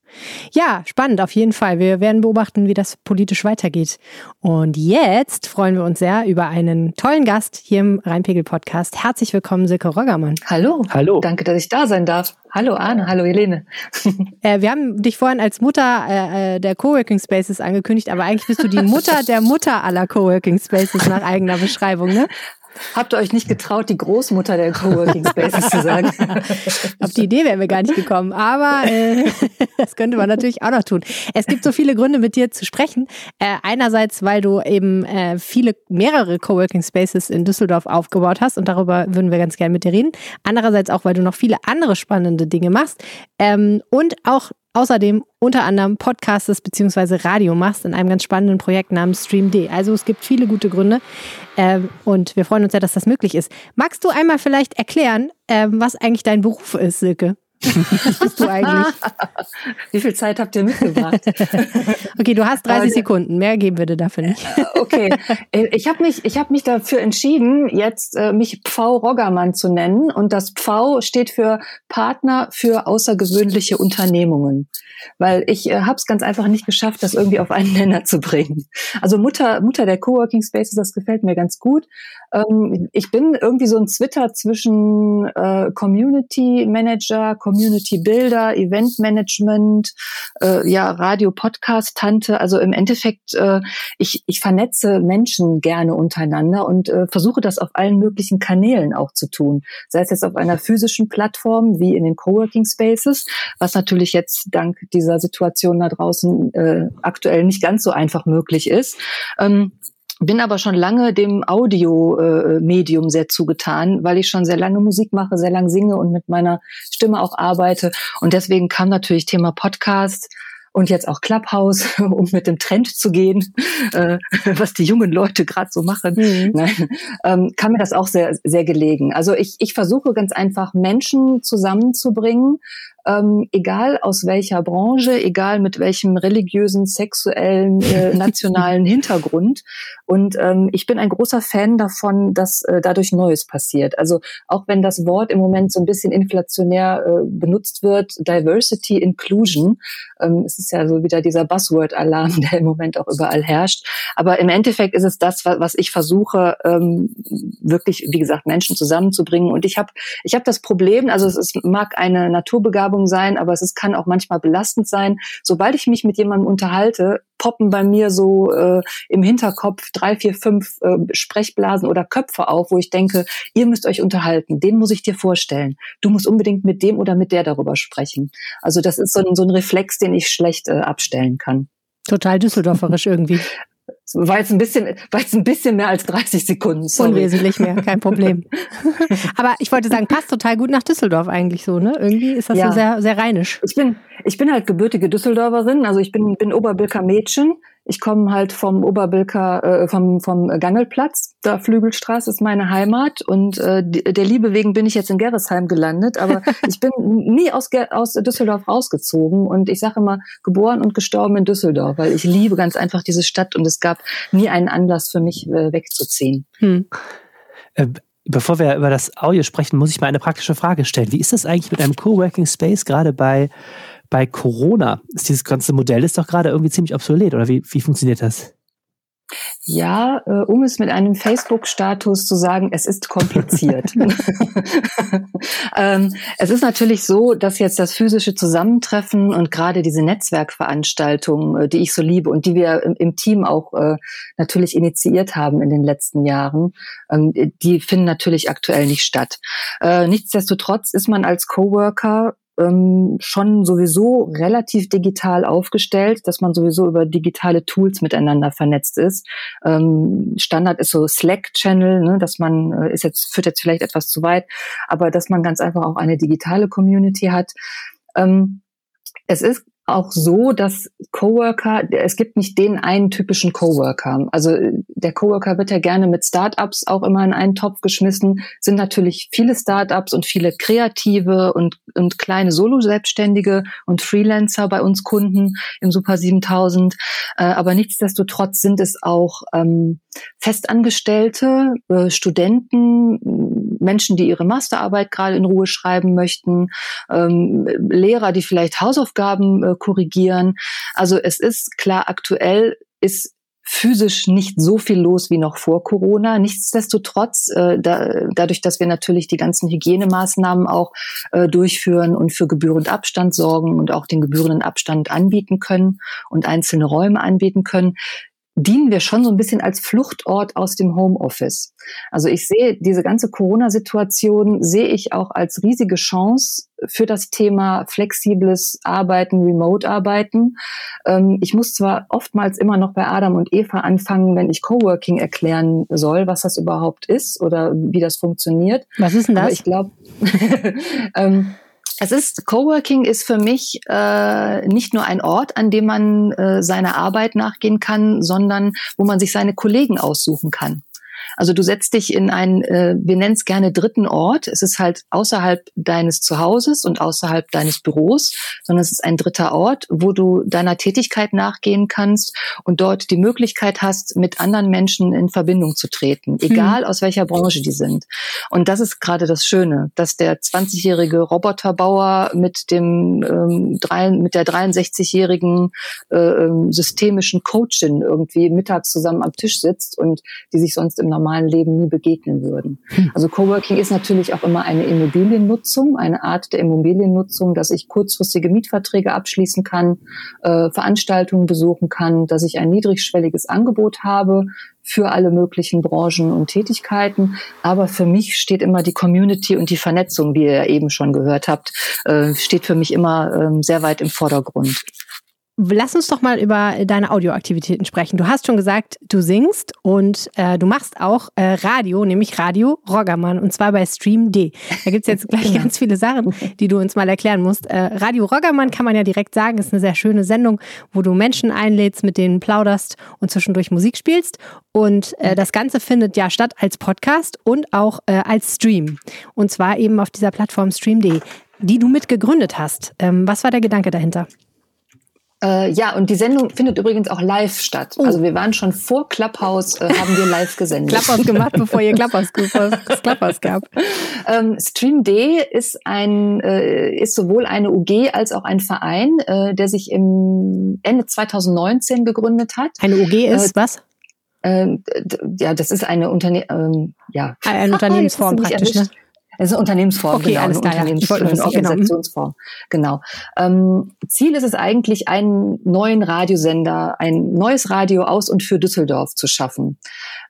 Ja, spannend auf jeden Fall. Wir werden beobachten, wie das politisch weitergeht. Und jetzt freuen wir uns sehr über einen tollen Gast hier im Rheinpegel-Podcast. Herzlich willkommen, Silke Roggermann. Hallo. Hallo. Danke, dass ich da sein darf. Hallo Arne, hallo Helene. Äh, wir haben dich vorhin als Mutter äh, äh, der Coworking Spaces angekündigt, aber eigentlich bist du die Mutter der Mutter aller Coworking Spaces nach eigener Beschreibung, ne? Habt ihr euch nicht getraut, die Großmutter der Coworking Spaces zu sagen? Auf die Idee wären wir gar nicht gekommen, aber äh, das könnte man natürlich auch noch tun. Es gibt so viele Gründe, mit dir zu sprechen. Äh, einerseits, weil du eben äh, viele, mehrere Coworking Spaces in Düsseldorf aufgebaut hast und darüber würden wir ganz gerne mit dir reden. Andererseits auch, weil du noch viele andere spannende Dinge machst ähm, und auch außerdem unter anderem Podcasts bzw. Radio machst in einem ganz spannenden Projekt namens StreamD. Also es gibt viele gute Gründe ähm, und wir freuen uns ja, dass das möglich ist. Magst du einmal vielleicht erklären, ähm, was eigentlich dein Beruf ist, Silke? Was bist du eigentlich? Wie viel Zeit habt ihr mitgebracht? okay, du hast 30 Sekunden. Mehr geben wir dir dafür nicht. Äh, okay, äh, ich habe mich, ich hab mich dafür entschieden, jetzt äh, mich Pfau Roggermann zu nennen. Und das Pfau steht für Partner für außergewöhnliche Unternehmungen. Weil ich äh, habe es ganz einfach nicht geschafft, das irgendwie auf einen Nenner zu bringen. Also Mutter, Mutter der Coworking Spaces, das gefällt mir ganz gut. Ähm, ich bin irgendwie so ein Twitter zwischen äh, Community Manager, Community Builder, Event Management, äh, ja, Radio Podcast Tante. Also im Endeffekt, äh, ich, ich vernetze Menschen gerne untereinander und äh, versuche das auf allen möglichen Kanälen auch zu tun. Sei es jetzt auf einer physischen Plattform wie in den Coworking Spaces, was natürlich jetzt dank dieser Situation da draußen äh, aktuell nicht ganz so einfach möglich ist. Ähm, bin aber schon lange dem Audio-Medium äh, sehr zugetan, weil ich schon sehr lange Musik mache, sehr lange singe und mit meiner Stimme auch arbeite. Und deswegen kam natürlich Thema Podcast und jetzt auch Clubhouse, um mit dem Trend zu gehen, äh, was die jungen Leute gerade so machen, mhm. Nein, ähm, kam mir das auch sehr, sehr gelegen. Also ich, ich versuche ganz einfach Menschen zusammenzubringen, ähm, egal aus welcher Branche, egal mit welchem religiösen, sexuellen, äh, nationalen Hintergrund. Und ähm, ich bin ein großer Fan davon, dass äh, dadurch Neues passiert. Also auch wenn das Wort im Moment so ein bisschen inflationär äh, benutzt wird, Diversity, Inclusion, ähm, es ist ja so wieder dieser Buzzword-Alarm, der im Moment auch überall herrscht. Aber im Endeffekt ist es das, was ich versuche, ähm, wirklich, wie gesagt, Menschen zusammenzubringen. Und ich habe ich hab das Problem, also es ist, mag eine Naturbegabung Begabung sein, aber es ist, kann auch manchmal belastend sein. Sobald ich mich mit jemandem unterhalte, poppen bei mir so äh, im Hinterkopf drei, vier, fünf äh, Sprechblasen oder Köpfe auf, wo ich denke, ihr müsst euch unterhalten, den muss ich dir vorstellen. Du musst unbedingt mit dem oder mit der darüber sprechen. Also das ist so ein, so ein Reflex, den ich schlecht äh, abstellen kann. Total düsseldorferisch irgendwie. War jetzt ein bisschen, war jetzt ein bisschen mehr als 30 Sekunden. Sorry. Unwesentlich mehr, kein Problem. Aber ich wollte sagen, passt total gut nach Düsseldorf eigentlich so, ne? Irgendwie ist das Ja. so sehr, sehr rheinisch. Ich bin, ich bin halt gebürtige Düsseldorferin, also ich bin, bin Oberbilker Mädchen. Ich komme halt vom Oberbilker, äh, vom, vom Gangelplatz. Da Flügelstraße ist meine Heimat und äh, der Liebe wegen bin ich jetzt in Gerresheim gelandet, aber ich bin nie aus, aus Düsseldorf rausgezogen und ich sage immer geboren und gestorben in Düsseldorf, weil ich liebe ganz einfach diese Stadt und es gab nie einen Anlass für mich äh, wegzuziehen. Hm. Äh, Bevor wir über das Audio sprechen, muss ich mal eine praktische Frage stellen. Wie ist das eigentlich mit einem Coworking Space gerade bei, bei Corona? Ist dieses ganze Modell ist doch gerade irgendwie ziemlich obsolet, oder wie, wie funktioniert das? Ja, äh, um es mit einem Facebook-Status zu sagen, es ist kompliziert. ähm, es ist natürlich so, dass jetzt das physische Zusammentreffen und gerade diese Netzwerkveranstaltungen, äh, die ich so liebe und die wir im, im Team auch äh, natürlich initiiert haben in den letzten Jahren, ähm, die finden natürlich aktuell nicht statt. Nichtsdestotrotz ist man als Coworker ähm, schon sowieso relativ digital aufgestellt, dass man sowieso über digitale Tools miteinander vernetzt ist. Ähm, Standard ist so Slack-Channel, ne, dass man äh, ist jetzt führt jetzt vielleicht etwas zu weit, aber dass man ganz einfach auch eine digitale Community hat. Ähm, es ist auch so, dass Coworker, es gibt nicht den einen typischen Coworker. Also äh, der Coworker wird ja gerne mit Startups auch immer in einen Topf geschmissen. Sind natürlich viele Startups und viele kreative und, und kleine Solo-Selbstständige und Freelancer bei uns Kunden im Super 7000. Äh, aber nichtsdestotrotz sind es auch ähm, Festangestellte, äh, Studenten, Menschen, die ihre Masterarbeit gerade in Ruhe schreiben möchten, ähm, Lehrer, die vielleicht Hausaufgaben äh, korrigieren. Also es ist klar, aktuell ist physisch nicht so viel los wie noch vor Corona. Nichtsdestotrotz, äh, da, dadurch, dass wir natürlich die ganzen Hygienemaßnahmen auch äh, durchführen und für gebührend Abstand sorgen und auch den gebührenden Abstand anbieten können und einzelne Räume anbieten können, dienen wir schon so ein bisschen als Fluchtort aus dem Homeoffice. Also ich sehe diese ganze Corona-Situation sehe ich auch als riesige Chance für das Thema flexibles Arbeiten, Remote-Arbeiten. Ähm, ich muss zwar oftmals immer noch bei Adam und Eva anfangen, wenn ich Coworking erklären soll, was das überhaupt ist oder wie das funktioniert. Was ist denn Aber das? ich glaube, ähm, es ist Coworking ist für mich äh, nicht nur ein Ort, an dem man äh, seiner Arbeit nachgehen kann, sondern wo man sich seine Kollegen aussuchen kann. Also du setzt dich in einen, äh, wir nennen es gerne dritten Ort. Es ist halt außerhalb deines Zuhauses und außerhalb deines Büros, sondern es ist ein dritter Ort, wo du deiner Tätigkeit nachgehen kannst und dort die Möglichkeit hast, mit anderen Menschen in Verbindung zu treten, egal aus welcher Branche die sind. Und das ist gerade das Schöne, dass der 20-jährige Roboterbauer mit dem ähm, drei, mit der 63-jährigen äh, ähm, systemischen Coachin irgendwie mittags zusammen am Tisch sitzt und die sich sonst im normalen Leben nie begegnen würden. Also Coworking ist natürlich auch immer eine Immobiliennutzung, eine Art der Immobiliennutzung, dass ich kurzfristige Mietverträge abschließen kann, äh, Veranstaltungen besuchen kann, dass ich ein niedrigschwelliges Angebot habe für alle möglichen Branchen und Tätigkeiten. Aber für mich steht immer die Community und die Vernetzung, wie ihr ja eben schon gehört habt, äh, steht für mich immer ähm, sehr weit im Vordergrund. Lass uns doch mal über deine Audioaktivitäten sprechen. Du hast schon gesagt, du singst und äh, du machst auch äh, Radio, nämlich Radio Roggermann und zwar bei Stream D. Da gibt's jetzt gleich ganz viele Sachen, die du uns mal erklären musst. Äh, Radio Roggermann kann man ja direkt sagen, ist eine sehr schöne Sendung, wo du Menschen einlädst, mit denen plauderst und zwischendurch Musik spielst. Und äh, das Ganze findet ja statt als Podcast und auch äh, als Stream. Und zwar eben auf dieser Plattform Stream D, die du mitgegründet hast. Ähm, was war der Gedanke dahinter? Äh, ja, und die Sendung findet übrigens auch live statt. Oh. Also wir waren schon vor Clubhouse, äh, haben wir live gesendet. Klapphaus gemacht, bevor ihr das Klapphaus gab. Ähm, Stream D ist ein äh, ist sowohl eine UG als auch ein Verein, äh, der sich im Ende 2019 gegründet hat. Eine UG ist was? D- ja, das ist eine Unterne ähm, ja Eine Ah, Unternehmensform mich praktisch, ne? Es ist Unternehmensform, okay, genau. Alles eine klar, Unternehmens ja. eine Organisationsform. Genau. Ähm, Ziel ist es eigentlich, einen neuen Radiosender, ein neues Radio aus und für Düsseldorf zu schaffen.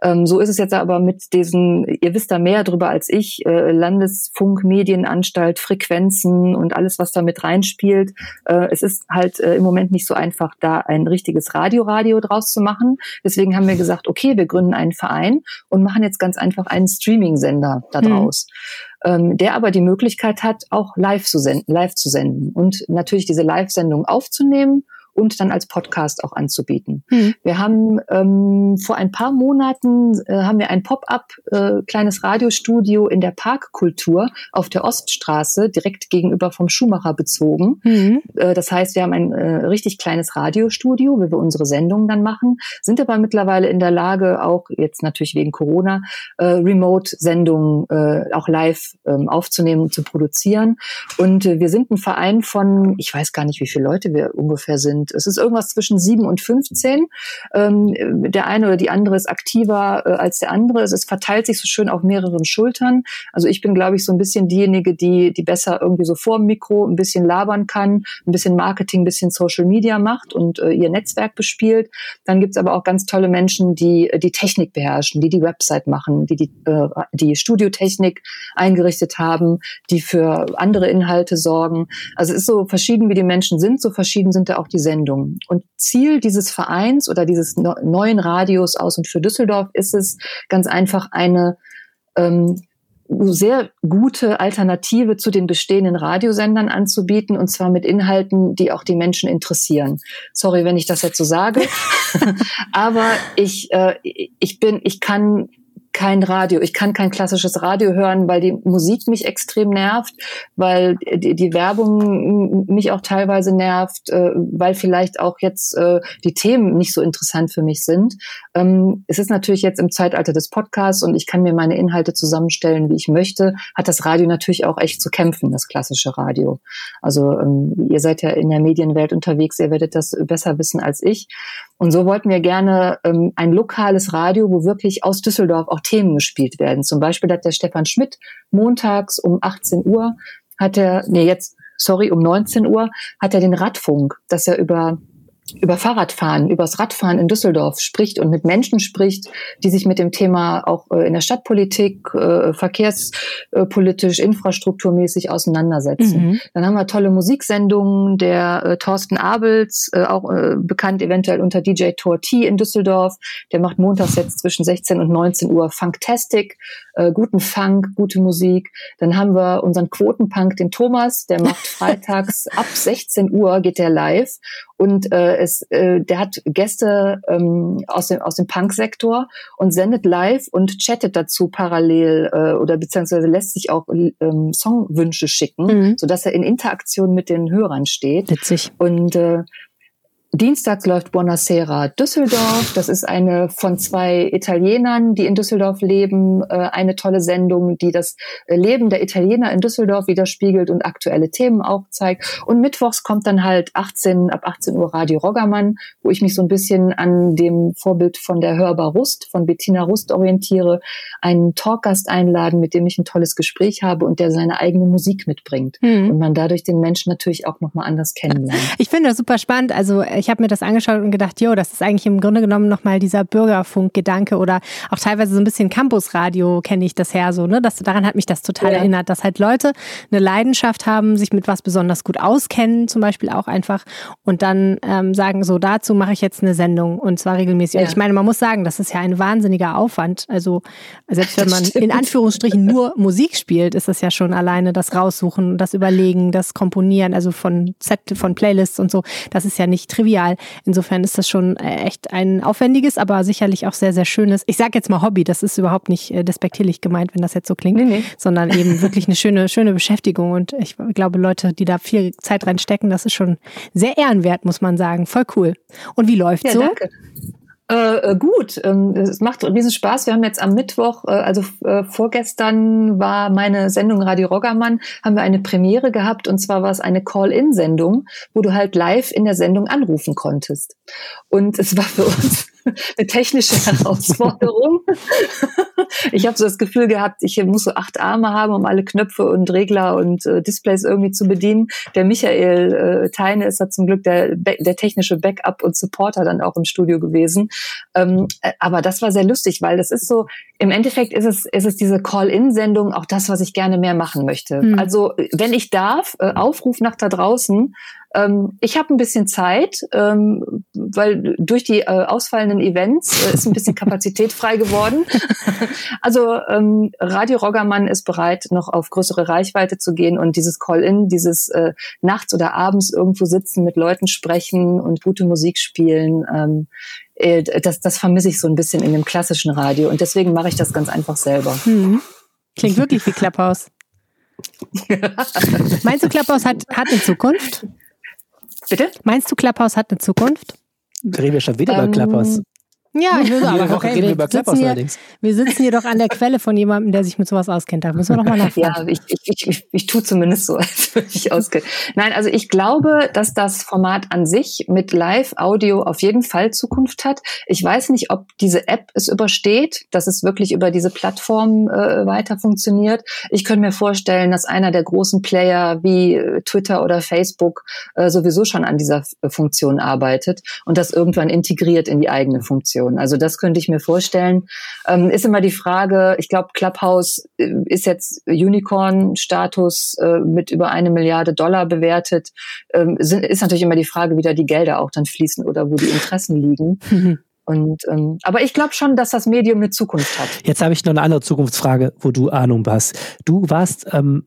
Ähm, so ist es jetzt aber mit diesen, ihr wisst da mehr drüber als ich, äh, Landesfunk, Medienanstalt, Frequenzen und alles, was da mit reinspielt. Äh, es ist halt äh, im Moment nicht so einfach, da ein richtiges Radio-Radio draus zu machen. Deswegen haben wir gesagt, okay, wir gründen einen Verein und machen jetzt ganz einfach einen Streaming-Sender daraus. Mhm. Ähm, der aber die Möglichkeit hat, auch live zu senden, live zu senden und natürlich diese Live-Sendung aufzunehmen und dann als Podcast auch anzubieten. Mhm. Wir haben ähm, vor ein paar Monaten äh, haben wir ein Pop-up äh, kleines Radiostudio in der Parkkultur auf der Oststraße direkt gegenüber vom Schumacher bezogen. Mhm. Äh, das heißt, wir haben ein äh, richtig kleines Radiostudio, wo wir unsere Sendungen dann machen, sind aber mittlerweile in der Lage, auch jetzt natürlich wegen Corona, äh, Remote-Sendungen äh, auch live äh, aufzunehmen und zu produzieren. Und äh, wir sind ein Verein von, ich weiß gar nicht, wie viele Leute wir ungefähr sind sind. Es ist irgendwas zwischen sieben und 15. Ähm, der eine oder die andere ist aktiver äh, als der andere. Es verteilt sich so schön auf mehreren Schultern. Also ich bin, glaube ich, so ein bisschen diejenige, die, die besser irgendwie so vor dem Mikro ein bisschen labern kann, ein bisschen Marketing, ein bisschen Social Media macht und äh, ihr Netzwerk bespielt. Dann gibt's aber auch ganz tolle Menschen, die die Technik beherrschen, die die Website machen, die die, äh, die Studiotechnik eingerichtet haben, die für andere Inhalte sorgen. Also es ist so verschieden, wie die Menschen sind, so verschieden sind da auch die Sendungen. Sendung. Und Ziel dieses Vereins oder dieses neuen Radios aus und für Düsseldorf ist es ganz einfach eine ähm, sehr gute Alternative zu den bestehenden Radiosendern anzubieten und zwar mit Inhalten, die auch die Menschen interessieren. Sorry, wenn ich das jetzt so sage, aber ich äh, ich bin ich kann kein Radio. Ich kann kein klassisches Radio hören, weil die Musik mich extrem nervt, weil die, die Werbung mich auch teilweise nervt, äh, weil vielleicht auch jetzt äh, die Themen nicht so interessant für mich sind. Ähm, es ist natürlich jetzt im Zeitalter des Podcasts und ich kann mir meine Inhalte zusammenstellen, wie ich möchte, hat das Radio natürlich auch echt zu kämpfen, das klassische Radio. Also ähm, ihr seid ja in der Medienwelt unterwegs, ihr werdet das besser wissen als ich. Und so wollten wir gerne ähm, ein lokales Radio, wo wirklich aus Düsseldorf auch Themen gespielt werden. Zum Beispiel hat der Stefan Schmidt montags um 18 Uhr hat er, nee, jetzt, sorry, um 19 Uhr hat er den Radfunk, dass er über über Fahrradfahren, übers Radfahren in Düsseldorf spricht und mit Menschen spricht, die sich mit dem Thema auch äh, in der Stadtpolitik, äh, verkehrspolitisch, infrastrukturmäßig auseinandersetzen. Mhm. Dann haben wir tolle Musiksendungen, der äh, Thorsten Abels, auch bekannt eventuell unter DJ Tor T in Düsseldorf, der macht montags jetzt zwischen 16 und 19 Uhr Funktastic, guten Funk, gute Musik. Dann haben wir unseren Quotenpunk, den Thomas, der macht freitags ab 16 Uhr geht der live und äh, es, äh, der hat Gäste ähm, aus dem, aus dem Punk-Sektor und sendet live und chattet dazu parallel äh, oder beziehungsweise lässt sich auch ähm, Songwünsche schicken, mhm. sodass er in Interaktion mit den Hörern steht. Witzig. Und äh, Dienstags läuft Buonasera Düsseldorf. Das ist eine von zwei Italienern, die in Düsseldorf leben. Äh, eine tolle Sendung, die das äh, Leben der Italiener in Düsseldorf widerspiegelt und aktuelle Themen aufzeigt. Und mittwochs kommt dann halt 18, ab 18 Uhr Radio Roggermann, wo ich mich so ein bisschen an dem Vorbild von der Hörbar Rust, von Bettina Rust orientiere, einen Talkgast einladen, mit dem ich ein tolles Gespräch habe und der seine eigene Musik mitbringt. Mhm. Und man dadurch den Menschen natürlich auch nochmal anders kennenlernt. Ich finde das super spannend. Also ich ich habe mir das angeschaut und gedacht, jo, das ist eigentlich im Grunde genommen nochmal dieser Bürgerfunkgedanke oder auch teilweise so ein bisschen Campusradio kenne ich das her so, ne? Das, daran hat mich das total ja. erinnert, dass halt Leute eine Leidenschaft haben, sich mit was besonders gut auskennen, zum Beispiel auch einfach und dann ähm, sagen, so dazu mache ich jetzt eine Sendung und zwar regelmäßig. Ja. Und ich meine, man muss sagen, das ist ja ein wahnsinniger Aufwand. Also selbst wenn man in Anführungsstrichen nur Musik spielt, ist das ja schon alleine das Raussuchen, das Überlegen, das Komponieren, also von Set, von Playlists und so. Das ist ja nicht trivial trivial. Insofern ist das schon äh, echt ein aufwendiges, aber sicherlich auch sehr, sehr schönes. Ich sage jetzt mal Hobby, das ist überhaupt nicht äh, despektierlich gemeint, wenn das jetzt so klingt, nee, nee. sondern eben wirklich eine schöne, schöne Beschäftigung. Und ich glaube, Leute, die da viel Zeit reinstecken, das ist schon sehr ehrenwert, muss man sagen. Voll cool. Und wie läuft's ja, so? Danke. Äh, äh, gut, ähm, es macht riesen Spaß. Wir haben jetzt am Mittwoch, äh, also äh, vorgestern war meine Sendung Radio Roggermann, haben wir eine Premiere gehabt und zwar war es eine Call-in-Sendung, wo du halt live in der Sendung anrufen konntest. Und es war für uns eine technische Herausforderung. ich habe so das Gefühl gehabt, ich muss so acht Arme haben, um alle Knöpfe und Regler und äh, Displays irgendwie zu bedienen. Der Michael äh, Teine ist da zum Glück der, der technische Backup und Supporter dann auch im Studio gewesen. Ähm, äh, aber das war sehr lustig, weil das ist so, im Endeffekt ist es, ist es diese Call-In-Sendung auch das, was ich gerne mehr machen möchte. Hm. Also wenn ich darf, äh, Aufruf nach da draußen, ähm, ich habe ein bisschen Zeit, ähm, weil durch die äh, ausfallenden Events äh, ist ein bisschen Kapazität frei geworden. also ähm, Radio Roggermann ist bereit, noch auf größere Reichweite zu gehen und dieses Call-in, dieses äh, nachts oder abends irgendwo sitzen, mit Leuten sprechen und gute Musik spielen. Ähm, äh, das, das vermisse ich so ein bisschen in dem klassischen Radio und deswegen mache ich das ganz einfach selber. Mhm. Klingt wirklich wie Klapphaus. Meinst du, Klapphaus hat, hat eine Zukunft? Bitte? Meinst du, Klapphaus hat eine Zukunft? Reden wir schon wieder ähm, über Klapphaus. Ja, ich will aber okay, wir, über sitzen hier, wir sitzen hier doch an der Quelle von jemandem, der sich mit sowas auskennt. Da müssen wir noch mal nachfragen. Ja, ich, ich, ich, ich tue zumindest so, als würde ich auskennen. Nein, also ich glaube, dass das Format an sich mit Live-Audio auf jeden Fall Zukunft hat. Ich weiß nicht, ob diese App es übersteht, dass es wirklich über diese Plattform äh, weiter funktioniert. Ich könnte mir vorstellen, dass einer der großen Player wie äh, Twitter oder Facebook äh, sowieso schon an dieser Funktion arbeitet und das irgendwann integriert in die eigene Funktion. Situation. Also das könnte ich mir vorstellen. Ähm, ist immer die Frage, ich glaube, Clubhouse äh, ist jetzt Unicorn-Status äh, mit über eine Milliarde Dollar bewertet. Ähm, sind, ist natürlich immer die Frage, wie da die Gelder auch dann fließen oder wo die Interessen liegen. Und, ähm, aber ich glaube schon, dass das Medium eine Zukunft hat. Jetzt habe ich noch eine andere Zukunftsfrage, wo du Ahnung hast. Du warst ähm,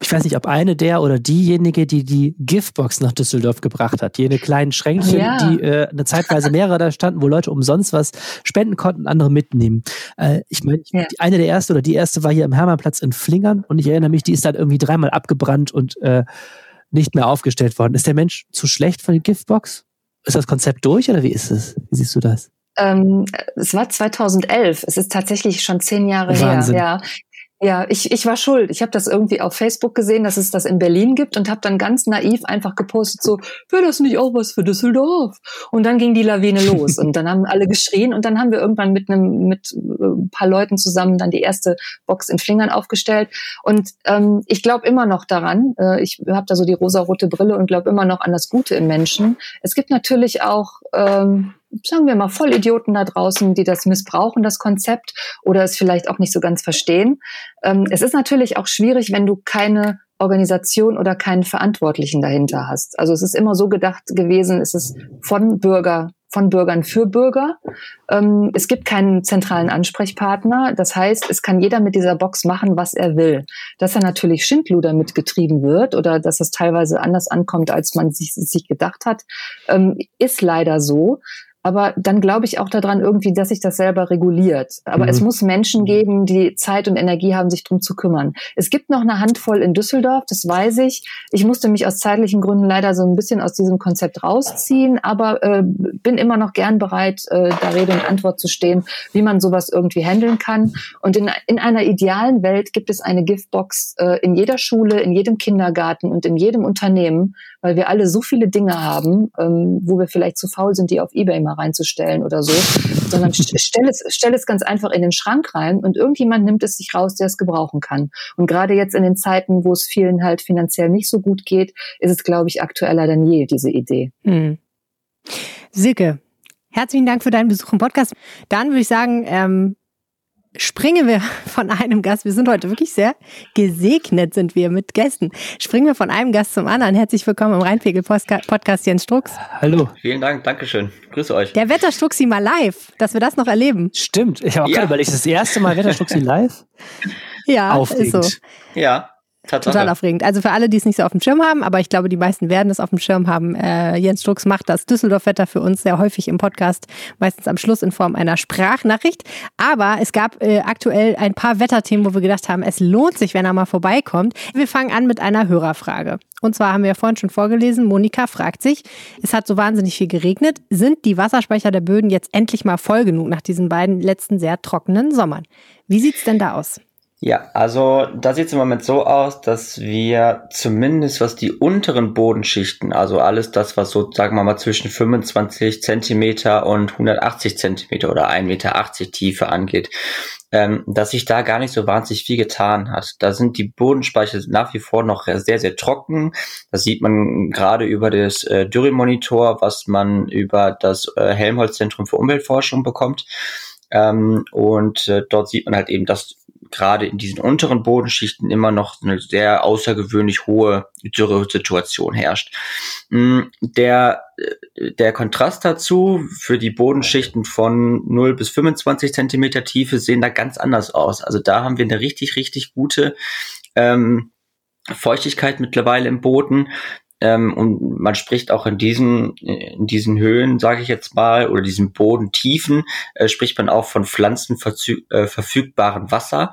ich weiß nicht, ob eine der oder diejenige, die die Giftbox nach Düsseldorf gebracht hat. Jene kleinen Schränkchen, ja. die äh, eine Zeitweise mehrere da standen, wo Leute umsonst was spenden konnten, andere mitnehmen. Äh, ich meine, ja. eine der erste oder die erste war hier im Hermannplatz in Flingern und ich erinnere mich, die ist dann irgendwie dreimal abgebrannt und äh, nicht mehr aufgestellt worden. Ist der Mensch zu schlecht für die Giftbox? Ist das Konzept durch oder wie ist es? Wie siehst du das? Ähm, es war 2011. Es ist tatsächlich schon zehn Jahre Wahnsinn. her. Ja. Ja, ich, ich war schuld. Ich habe das irgendwie auf Facebook gesehen, dass es das in Berlin gibt und habe dann ganz naiv einfach gepostet, so, wäre das nicht auch was für Düsseldorf? Und dann ging die Lawine los und dann haben alle geschrien und dann haben wir irgendwann mit einem mit ein äh, paar Leuten zusammen dann die erste Box in Flingern aufgestellt. Und ähm, ich glaube immer noch daran, äh, ich habe da so die rosarote Brille und glaube immer noch an das Gute im Menschen. Es gibt natürlich auch ähm, sagen wir mal, Vollidioten da draußen, die das missbrauchen, das Konzept, oder es vielleicht auch nicht so ganz verstehen. Ähm, es ist natürlich auch schwierig, wenn du keine Organisation oder keinen Verantwortlichen dahinter hast. Also es ist immer so gedacht gewesen, es ist von Bürger von Bürgern für Bürger. Ähm, es gibt keinen zentralen Ansprechpartner. Das heißt, es kann jeder mit dieser Box machen, was er will. Dass er natürlich Schindluder mitgetrieben wird oder dass es teilweise anders ankommt, als man sich, sich gedacht hat, ähm, ist leider so. Aber dann glaube ich auch daran irgendwie, dass sich das selber reguliert. Aber mhm. es muss Menschen geben, die Zeit und Energie haben, sich drum zu kümmern. Es gibt noch eine Handvoll in Düsseldorf, das weiß ich. Ich musste mich aus zeitlichen Gründen leider so ein bisschen aus diesem Konzept rausziehen, aber äh, bin immer noch gern bereit, äh, da Rede und Antwort zu stehen, wie man sowas irgendwie handeln kann. Und in, in einer idealen Welt gibt es eine Giftbox äh, in jeder Schule, in jedem Kindergarten und in jedem Unternehmen, weil wir alle so viele Dinge haben, ähm, wo wir vielleicht zu faul sind, die auf Ebay mal reinzustellen oder so, sondern stell es, stell es ganz einfach in den Schrank rein und irgendjemand nimmt es sich raus, der es gebrauchen kann. Und gerade jetzt in den Zeiten, wo es vielen halt finanziell nicht so gut geht, ist es, glaube ich, aktueller denn je, diese Idee. Hm. Silke, herzlichen Dank für deinen Besuch im Podcast. Dann würde ich sagen, ähm, springen wir von einem Gast. Wir sind heute wirklich sehr gesegnet, sind wir mit Gästen. Springen wir von einem Gast zum anderen. Herzlich willkommen im Rheinpegel-Podcast Jens Strux. Hallo. Vielen Dank, Dankeschön. Grüße euch. Der Wetterstruxi mal live, dass wir das noch erleben. Stimmt. Ich habe auch ja. gerade überlegt, das erste Mal Wetterstruxi live? Ja, Aufregend. ist so. Ja. Tatsache. Total aufregend. Also für alle, die es nicht so auf dem Schirm haben, aber ich glaube, die meisten werden es auf dem Schirm haben. Äh, Jens Strux macht das Düsseldorf-Wetter für uns sehr häufig im Podcast, meistens am Schluss in Form einer Sprachnachricht. Aber es gab äh, aktuell ein paar Wetterthemen, wo wir gedacht haben, es lohnt sich, wenn er mal vorbeikommt. Wir fangen an mit einer Hörerfrage. Und zwar haben wir ja vorhin schon vorgelesen, Monika fragt sich, es hat so wahnsinnig viel geregnet, sind die Wasserspeicher der Böden jetzt endlich mal voll genug nach diesen beiden letzten sehr trockenen Sommern? Wie sieht's denn da aus? Ja, also da sieht es im Moment so aus, dass wir zumindest was die unteren Bodenschichten, also alles das, was so, sagen wir mal, zwischen 25 Zentimeter und 180 Zentimeter oder 1,80 Meter Tiefe angeht, ähm, dass sich da gar nicht so wahnsinnig viel getan hat. Da sind die Bodenspeicher nach wie vor noch sehr, sehr trocken. Das sieht man gerade über das äh, Dürremonitor, was man über das äh, Helmholtz-Zentrum für Umweltforschung bekommt. Ähm, und äh, dort sieht man halt eben, dass gerade in diesen unteren Bodenschichten immer noch eine sehr außergewöhnlich hohe Dürresituation herrscht. Mm, der, äh, der Kontrast dazu für die Bodenschichten von 0 bis 25 Zentimeter Tiefe sehen da ganz anders aus. Also da haben wir eine richtig, richtig gute ähm, Feuchtigkeit mittlerweile im Boden. Ähm, und man spricht auch in diesen, in diesen Höhen, sage ich jetzt mal, oder diesen Bodentiefen, äh, spricht man auch von pflanzenverfügbaren äh, Wasser.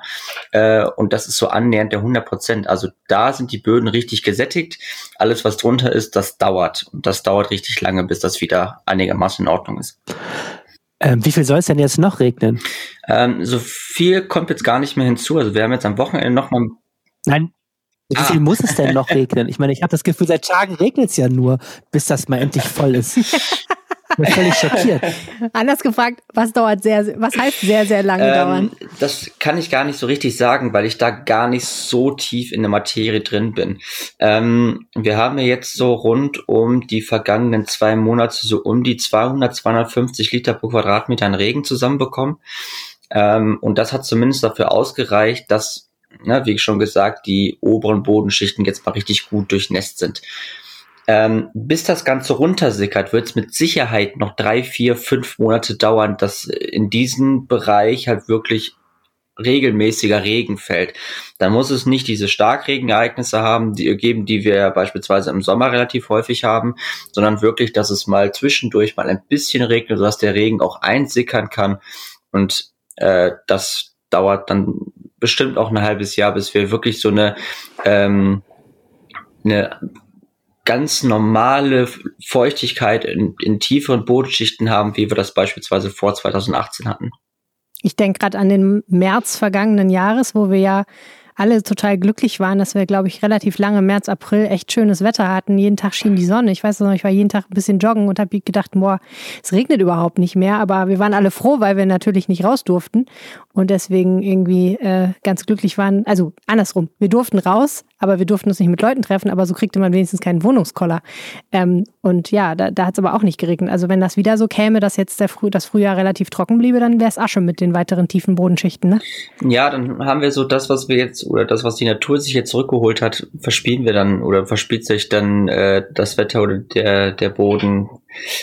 Äh, und das ist so annähernd der 100 Prozent. Also da sind die Böden richtig gesättigt. Alles, was drunter ist, das dauert. Und das dauert richtig lange, bis das wieder einigermaßen in Ordnung ist. Ähm, wie viel soll es denn jetzt noch regnen? Ähm, so viel kommt jetzt gar nicht mehr hinzu. Also wir haben jetzt am Wochenende noch mal Nein, wie viel ah. muss es denn noch regnen? Ich meine, ich habe das Gefühl, seit Tagen regnet es ja nur, bis das mal endlich voll ist. Ich bin völlig schockiert. Anders gefragt, was dauert sehr, was heißt sehr, sehr lange ähm, dauern? Das kann ich gar nicht so richtig sagen, weil ich da gar nicht so tief in der Materie drin bin. Ähm, wir haben ja jetzt so rund um die vergangenen zwei Monate so um die 200, 250 Liter pro Quadratmeter an Regen zusammenbekommen. Ähm, und das hat zumindest dafür ausgereicht, dass ne, wie schon gesagt, die oberen Bodenschichten jetzt mal richtig gut durchnässt sind. Ähm, bis das Ganze runtersickert, wird es mit Sicherheit noch drei, vier, fünf Monate dauern, dass in diesem Bereich halt wirklich regelmäßiger Regen fällt. Dann muss es nicht diese Starkregenereignisse haben, die geben, die wir beispielsweise im Sommer relativ häufig haben, sondern wirklich, dass es mal zwischendurch mal ein bisschen regnet, sodass der Regen auch einsickern kann. Und äh, das dauert dann bestimmt auch ein halbes Jahr, bis wir wirklich so eine, ähm, eine ganz normale Feuchtigkeit in, in tieferen Bodenschichten haben, wie wir das beispielsweise vor 2018 hatten. Ich denke gerade an den März vergangenen Jahres, wo wir ja alle total glücklich waren, dass wir, glaube ich, relativ lange März, April echt schönes Wetter hatten. Jeden Tag schien die Sonne. Ich weiß noch, ich war jeden Tag ein bisschen joggen und habe gedacht, boah, es regnet überhaupt nicht mehr. Aber wir waren alle froh, weil wir natürlich nicht raus durften und deswegen irgendwie äh, ganz glücklich waren. Also andersrum, wir durften raus, aber wir durften uns nicht mit Leuten treffen, aber so kriegte man wenigstens keinen Wohnungskoller. Ähm, und ja, da, da hat es aber auch nicht geregnet. Also wenn das wieder so käme, dass jetzt der Früh, das Frühjahr relativ trocken bliebe, dann wäre es Asche mit den weiteren tiefen Bodenschichten. Ne? Ja, dann haben wir so das, was wir jetzt, oder das, was die Natur sich jetzt zurückgeholt hat, verspielen wir dann oder verspielt sich dann äh, das Wetter oder der, der Boden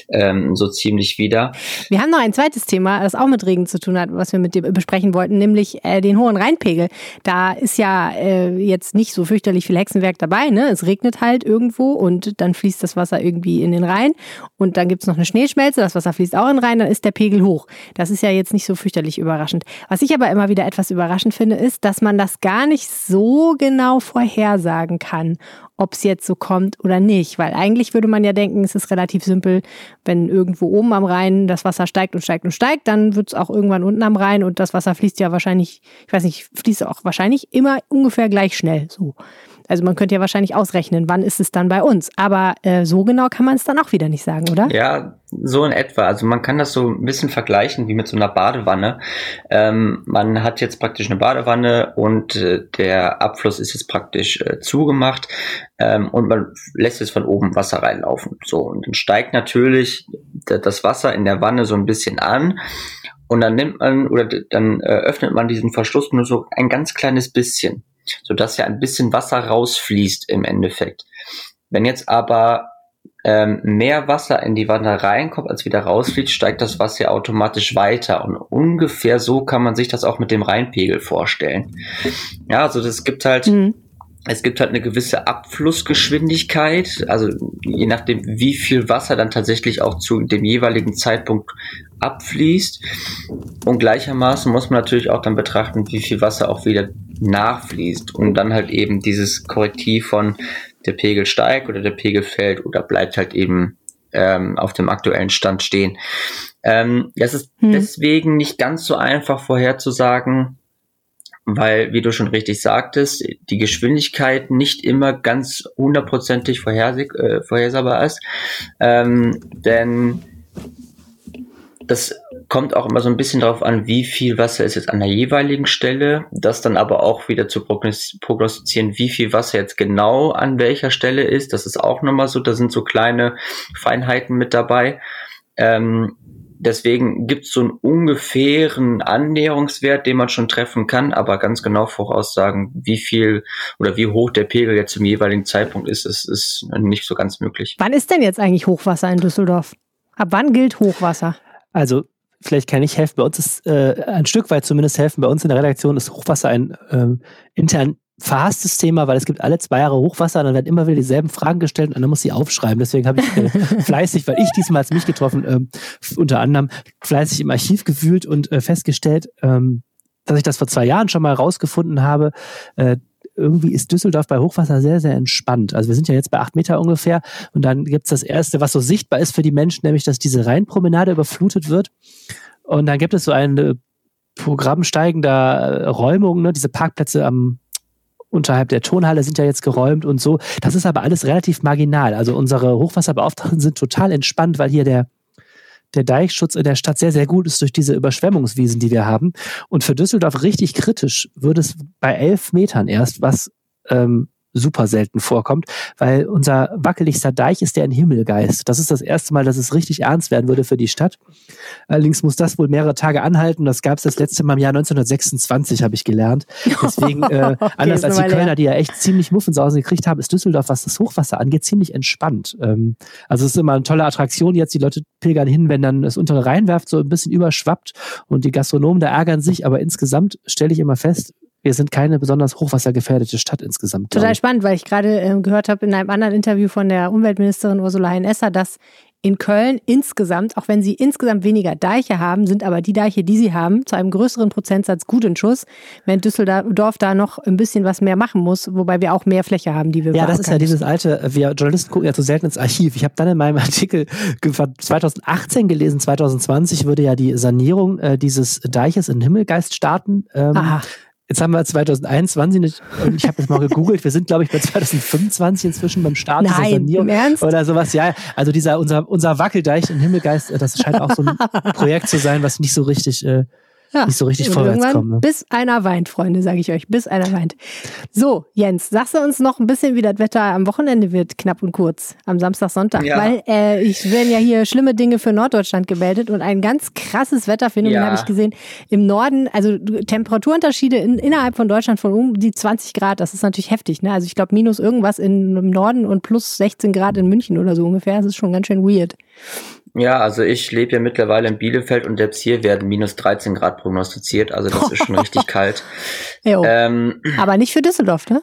ähm, so ziemlich wieder. Wir haben noch ein zweites Thema, das auch mit Regen zu tun hat, was wir mit dir besprechen wollten, nämlich äh, den hohen Rheinpegel. Da ist ja äh, jetzt nicht so fürchterlich viel Hexenwerk dabei. Ne? Es regnet halt irgendwo und dann fließt das Wasser irgendwie in den Rhein und dann gibt es noch eine Schneeschmelze, das Wasser fließt auch in den Rhein, dann ist der Pegel hoch. Das ist ja jetzt nicht so fürchterlich überraschend. Was ich aber immer wieder etwas überraschend finde, ist, dass man das gar nicht so genau vorhersagen kann ob es jetzt so kommt oder nicht. Weil eigentlich würde man ja denken, es ist relativ simpel, wenn irgendwo oben am Rhein das Wasser steigt und steigt und steigt, dann wird es auch irgendwann unten am Rhein und das Wasser fließt ja wahrscheinlich, ich weiß nicht, fließt auch wahrscheinlich immer ungefähr gleich schnell. So. Also man könnte ja wahrscheinlich ausrechnen, wann ist es dann bei uns. Aber äh, so genau kann man es dann auch wieder nicht sagen, oder? Ja, so in etwa. Also man kann das so ein bisschen vergleichen wie mit so einer Badewanne. Ähm, man hat jetzt praktisch eine Badewanne und äh, der Abfluss ist jetzt praktisch äh, zugemacht ähm, und man lässt jetzt von oben Wasser reinlaufen. So und dann steigt natürlich das Wasser in der Wanne so ein bisschen an. Und dann nimmt man oder dann äh, öffnet man diesen Verschluss nur so ein ganz kleines bisschen sodass ja ein bisschen Wasser rausfließt im Endeffekt. Wenn jetzt aber ähm, mehr Wasser in die Wanne reinkommt, als wieder rausfließt, steigt das Wasser automatisch weiter. Und ungefähr so kann man sich das auch mit dem Rheinpegel vorstellen. Ja, also es gibt halt mhm. Es gibt halt eine gewisse Abflussgeschwindigkeit, also je nachdem, wie viel Wasser dann tatsächlich auch zu dem jeweiligen Zeitpunkt abfließt. Und gleichermaßen muss man natürlich auch dann betrachten, wie viel Wasser auch wieder nachfließt, um dann halt eben dieses Korrektiv von der Pegel steigt oder der Pegel fällt oder bleibt halt eben ähm, auf dem aktuellen Stand stehen. Ähm, das ist hm. deswegen nicht ganz so einfach vorherzusagen, weil, wie du schon richtig sagtest, die Geschwindigkeit nicht immer ganz hundertprozentig äh, vorhersehbar ist. Ähm, denn das kommt auch immer so ein bisschen darauf an, wie viel Wasser ist jetzt an der jeweiligen Stelle. Das dann aber auch wieder zu prognostizieren, wie viel Wasser jetzt genau an welcher Stelle ist. Das ist auch nochmal so. Da sind so kleine Feinheiten mit dabei. Ähm, Deswegen gibt es so einen ungefähren Annäherungswert, den man schon treffen kann, aber ganz genau voraussagen, wie viel oder wie hoch der Pegel jetzt zum jeweiligen Zeitpunkt ist, ist, ist nicht so ganz möglich. Wann ist denn jetzt eigentlich Hochwasser in Düsseldorf? Ab wann gilt Hochwasser? Also vielleicht kann ich helfen. Bei uns ist äh, ein Stück weit zumindest helfen. Bei uns in der Redaktion ist Hochwasser ein ähm, intern verhasstes Thema, weil es gibt alle zwei Jahre Hochwasser und dann werden immer wieder dieselben Fragen gestellt und dann muss sie aufschreiben. Deswegen habe ich äh, fleißig, weil ich diesmal als mich getroffen, äh, unter anderem fleißig im Archiv gewühlt und äh, festgestellt, ähm, dass ich das vor zwei Jahren schon mal rausgefunden habe. Äh, irgendwie ist Düsseldorf bei Hochwasser sehr, sehr entspannt. Also wir sind ja jetzt bei acht Meter ungefähr und dann gibt's das Erste, was so sichtbar ist für die Menschen, nämlich, dass diese Rheinpromenade überflutet wird. Und dann gibt es so eine Programm steigender Räumung, ne, diese Parkplätze am unterhalb der Tonhalle sind ja jetzt geräumt und so. Das ist aber alles relativ marginal. Also unsere Hochwasserbeauftragten sind total entspannt, weil hier der der Deichschutz in der Stadt sehr, sehr gut ist durch diese Überschwemmungswiesen, die wir haben. Und für Düsseldorf richtig kritisch würde es bei elf Metern erst, was ähm, super selten vorkommt, weil unser wackeligster Deich ist der in Himmelgeist. Das ist das erste Mal, dass es richtig ernst werden würde für die Stadt. Allerdings muss das wohl mehrere Tage anhalten. Das gab es das letzte Mal im Jahr 1926, habe ich gelernt. Deswegen, äh, anders als die Kölner, die ja echt ziemlich Muffensausen gekriegt haben, ist Düsseldorf, was das Hochwasser angeht, ziemlich entspannt. Ähm, also es ist immer eine tolle Attraktion jetzt. Die Leute pilgern hin, wenn dann das untere Rheinwerft so ein bisschen überschwappt und die Gastronomen da ärgern sich. Aber insgesamt stelle ich immer fest, wir sind keine besonders hochwassergefährdete Stadt insgesamt. Total spannend, weil ich gerade äh, gehört habe in einem anderen Interview von der Umweltministerin Ursula Hein-Esser, dass in Köln insgesamt, auch wenn sie insgesamt weniger Deiche haben, sind aber die Deiche, die sie haben, zu einem größeren Prozentsatz gut in Schuss, während Düsseldorf da noch ein bisschen was mehr machen muss, wobei wir auch mehr Fläche haben, die wir Ja, das ist ja dieses alte, wir Journalisten gucken ja zu selten ins Archiv. Ich habe dann in meinem Artikel 2018 gelesen, 2020 würde ja die Sanierung äh, dieses Deiches in Himmelgeist starten. Ähm, Aha. Jetzt haben wir 2021 und ich habe jetzt mal gegoogelt. Wir sind, glaube ich, bei 2025 inzwischen beim Start Nein, dieser Sanierung im Ernst? oder sowas. Ja, also dieser unser unser Wackeldeich in Himmelgeist, das scheint auch so ein Projekt zu sein, was nicht so richtig äh, ja, nicht so richtig vorwärts kommen. Ne? Bis einer weint, Freunde, sage ich euch. Bis einer weint. So, Jens, sagst du uns noch ein bisschen, wie das Wetter am Wochenende wird, knapp und kurz, am Samstag, Sonntag? Ja. Weil äh, ich werden ja hier schlimme Dinge für Norddeutschland gemeldet und ein ganz krasses Wetterphänomen ja. habe ich gesehen. Im Norden, also Temperaturunterschiede in, innerhalb von Deutschland von um die 20 Grad, das ist natürlich heftig. Ne? Also ich glaube, minus irgendwas in, im Norden und plus 16 Grad in München oder so ungefähr. Das ist schon ganz schön weird. Ja, also ich lebe ja mittlerweile in Bielefeld und selbst hier werden minus 13 Grad prognostiziert, also das ist schon richtig kalt. Ähm, Aber nicht für Düsseldorf, ne?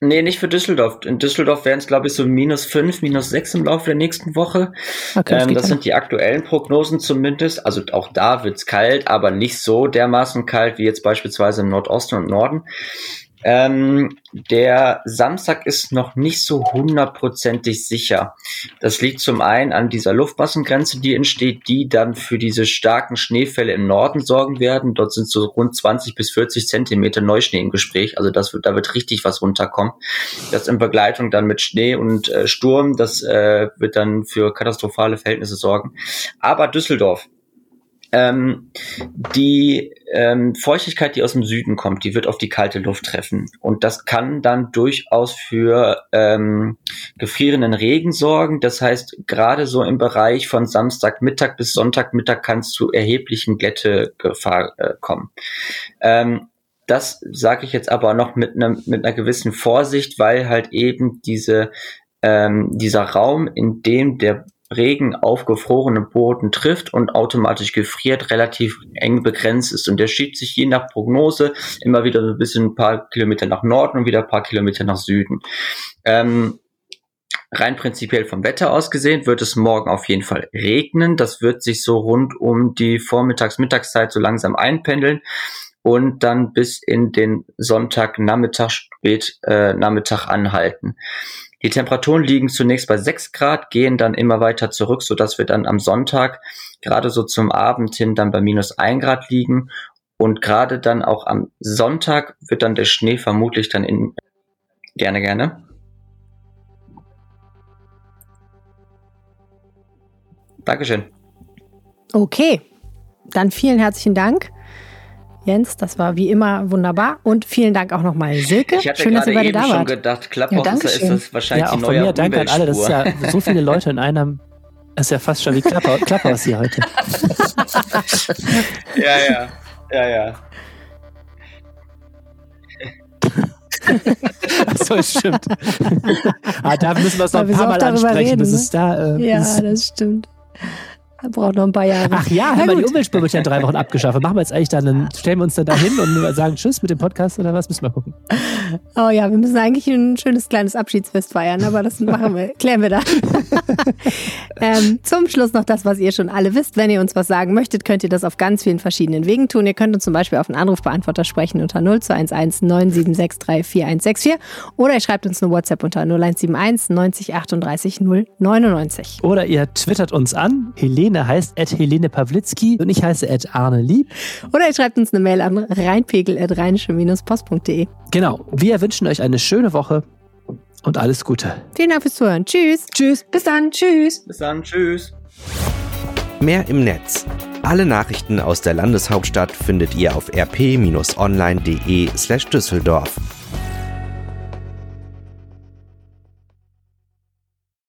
Nee, nicht für Düsseldorf. In Düsseldorf wären es, glaube ich, so minus 5, minus 6 im Laufe der nächsten Woche. Okay, ähm, das sind die aktuellen Prognosen zumindest. Also auch da wird's kalt, aber nicht so dermaßen kalt wie jetzt beispielsweise im Nordosten und Norden. Ähm, der Samstag ist noch nicht so hundertprozentig sicher. Das liegt zum einen an dieser Luftmassengrenze, die entsteht, die dann für diese starken Schneefälle im Norden sorgen werden. Dort sind so rund 20 bis 40 Zentimeter Neuschnee im Gespräch. Also das wird, da wird richtig was runterkommen. Das in Begleitung dann mit Schnee und äh, Sturm, das äh, wird dann für katastrophale Verhältnisse sorgen. Aber Düsseldorf ähm, die ähm, Feuchtigkeit, die aus dem Süden kommt, die wird auf die kalte Luft treffen. Und das kann dann durchaus für ähm, gefrierenden Regen sorgen. Das heißt, gerade so im Bereich von Samstagmittag bis Sonntagmittag kann es zu erheblichen Glättegefahr äh, kommen. Ähm, das sage ich jetzt aber noch mit, ne, mit einer gewissen Vorsicht, weil halt eben diese ähm, dieser Raum, in dem der Regen auf gefrorenen Boden trifft und automatisch gefriert, relativ eng begrenzt ist. Und der schiebt sich je nach Prognose immer wieder ein bisschen ein paar Kilometer nach Norden und wieder ein paar Kilometer nach Süden. Ähm, rein prinzipiell vom Wetter aus gesehen wird es morgen auf jeden Fall regnen. Das wird sich so rund um die Vormittags-Mittagszeit so langsam einpendeln und dann bis in den Sonntag Nachmittag, spät äh, Nachmittag anhalten. Die Temperaturen liegen zunächst bei 6 Grad, gehen dann immer weiter zurück, so dass wir dann am Sonntag gerade so zum Abend hin dann bei minus 1 Grad liegen. Und gerade dann auch am Sonntag wird dann der Schnee vermutlich dann in, gerne, gerne. Dankeschön. Okay, dann vielen herzlichen Dank. Jens, das war wie immer wunderbar. Und vielen Dank auch nochmal, Silke. Ich hatte Schön, dass ihr beide da schon wart. gedacht, Clubhouse ja, ist das wahrscheinlich ja, auch die neue von mir danke an alle. Das ist ja so viele Leute in einem. Das ist ja fast schon wie Clubhouse hier heute. ja, ja. Ja, ja. Achso, stimmt. ah, da müssen wir es noch ein paar Mal ansprechen, reden, bis es da. Äh, ja, das stimmt. Braucht noch ein paar Jahre. Ach ja, haben wir die Umweltspur wird ja in drei Wochen abgeschafft. Machen wir jetzt eigentlich dann, dann stellen wir uns dann da hin und sagen Tschüss mit dem Podcast oder was? Müssen wir gucken. Oh ja, wir müssen eigentlich ein schönes kleines Abschiedsfest feiern, aber das machen wir, klären wir da. ähm, zum Schluss noch das, was ihr schon alle wisst. Wenn ihr uns was sagen möchtet, könnt ihr das auf ganz vielen verschiedenen Wegen tun. Ihr könnt uns zum Beispiel auf einen Anrufbeantworter sprechen unter 0211 9763 4164 oder ihr schreibt uns eine WhatsApp unter 0171 90 38 099. Oder ihr twittert uns an. Helene heißt at Helene Pawlitzki und ich heiße at Arne Lieb. Oder ihr schreibt uns eine Mail an reinpegel at rheinische-post.de. Genau. Wir wünschen euch eine schöne Woche und alles Gute. Vielen Dank fürs Zuhören. Tschüss. Tschüss. Bis dann. Tschüss. Bis dann. Tschüss. Mehr im Netz. Alle Nachrichten aus der Landeshauptstadt findet ihr auf rp-online.de slash Düsseldorf.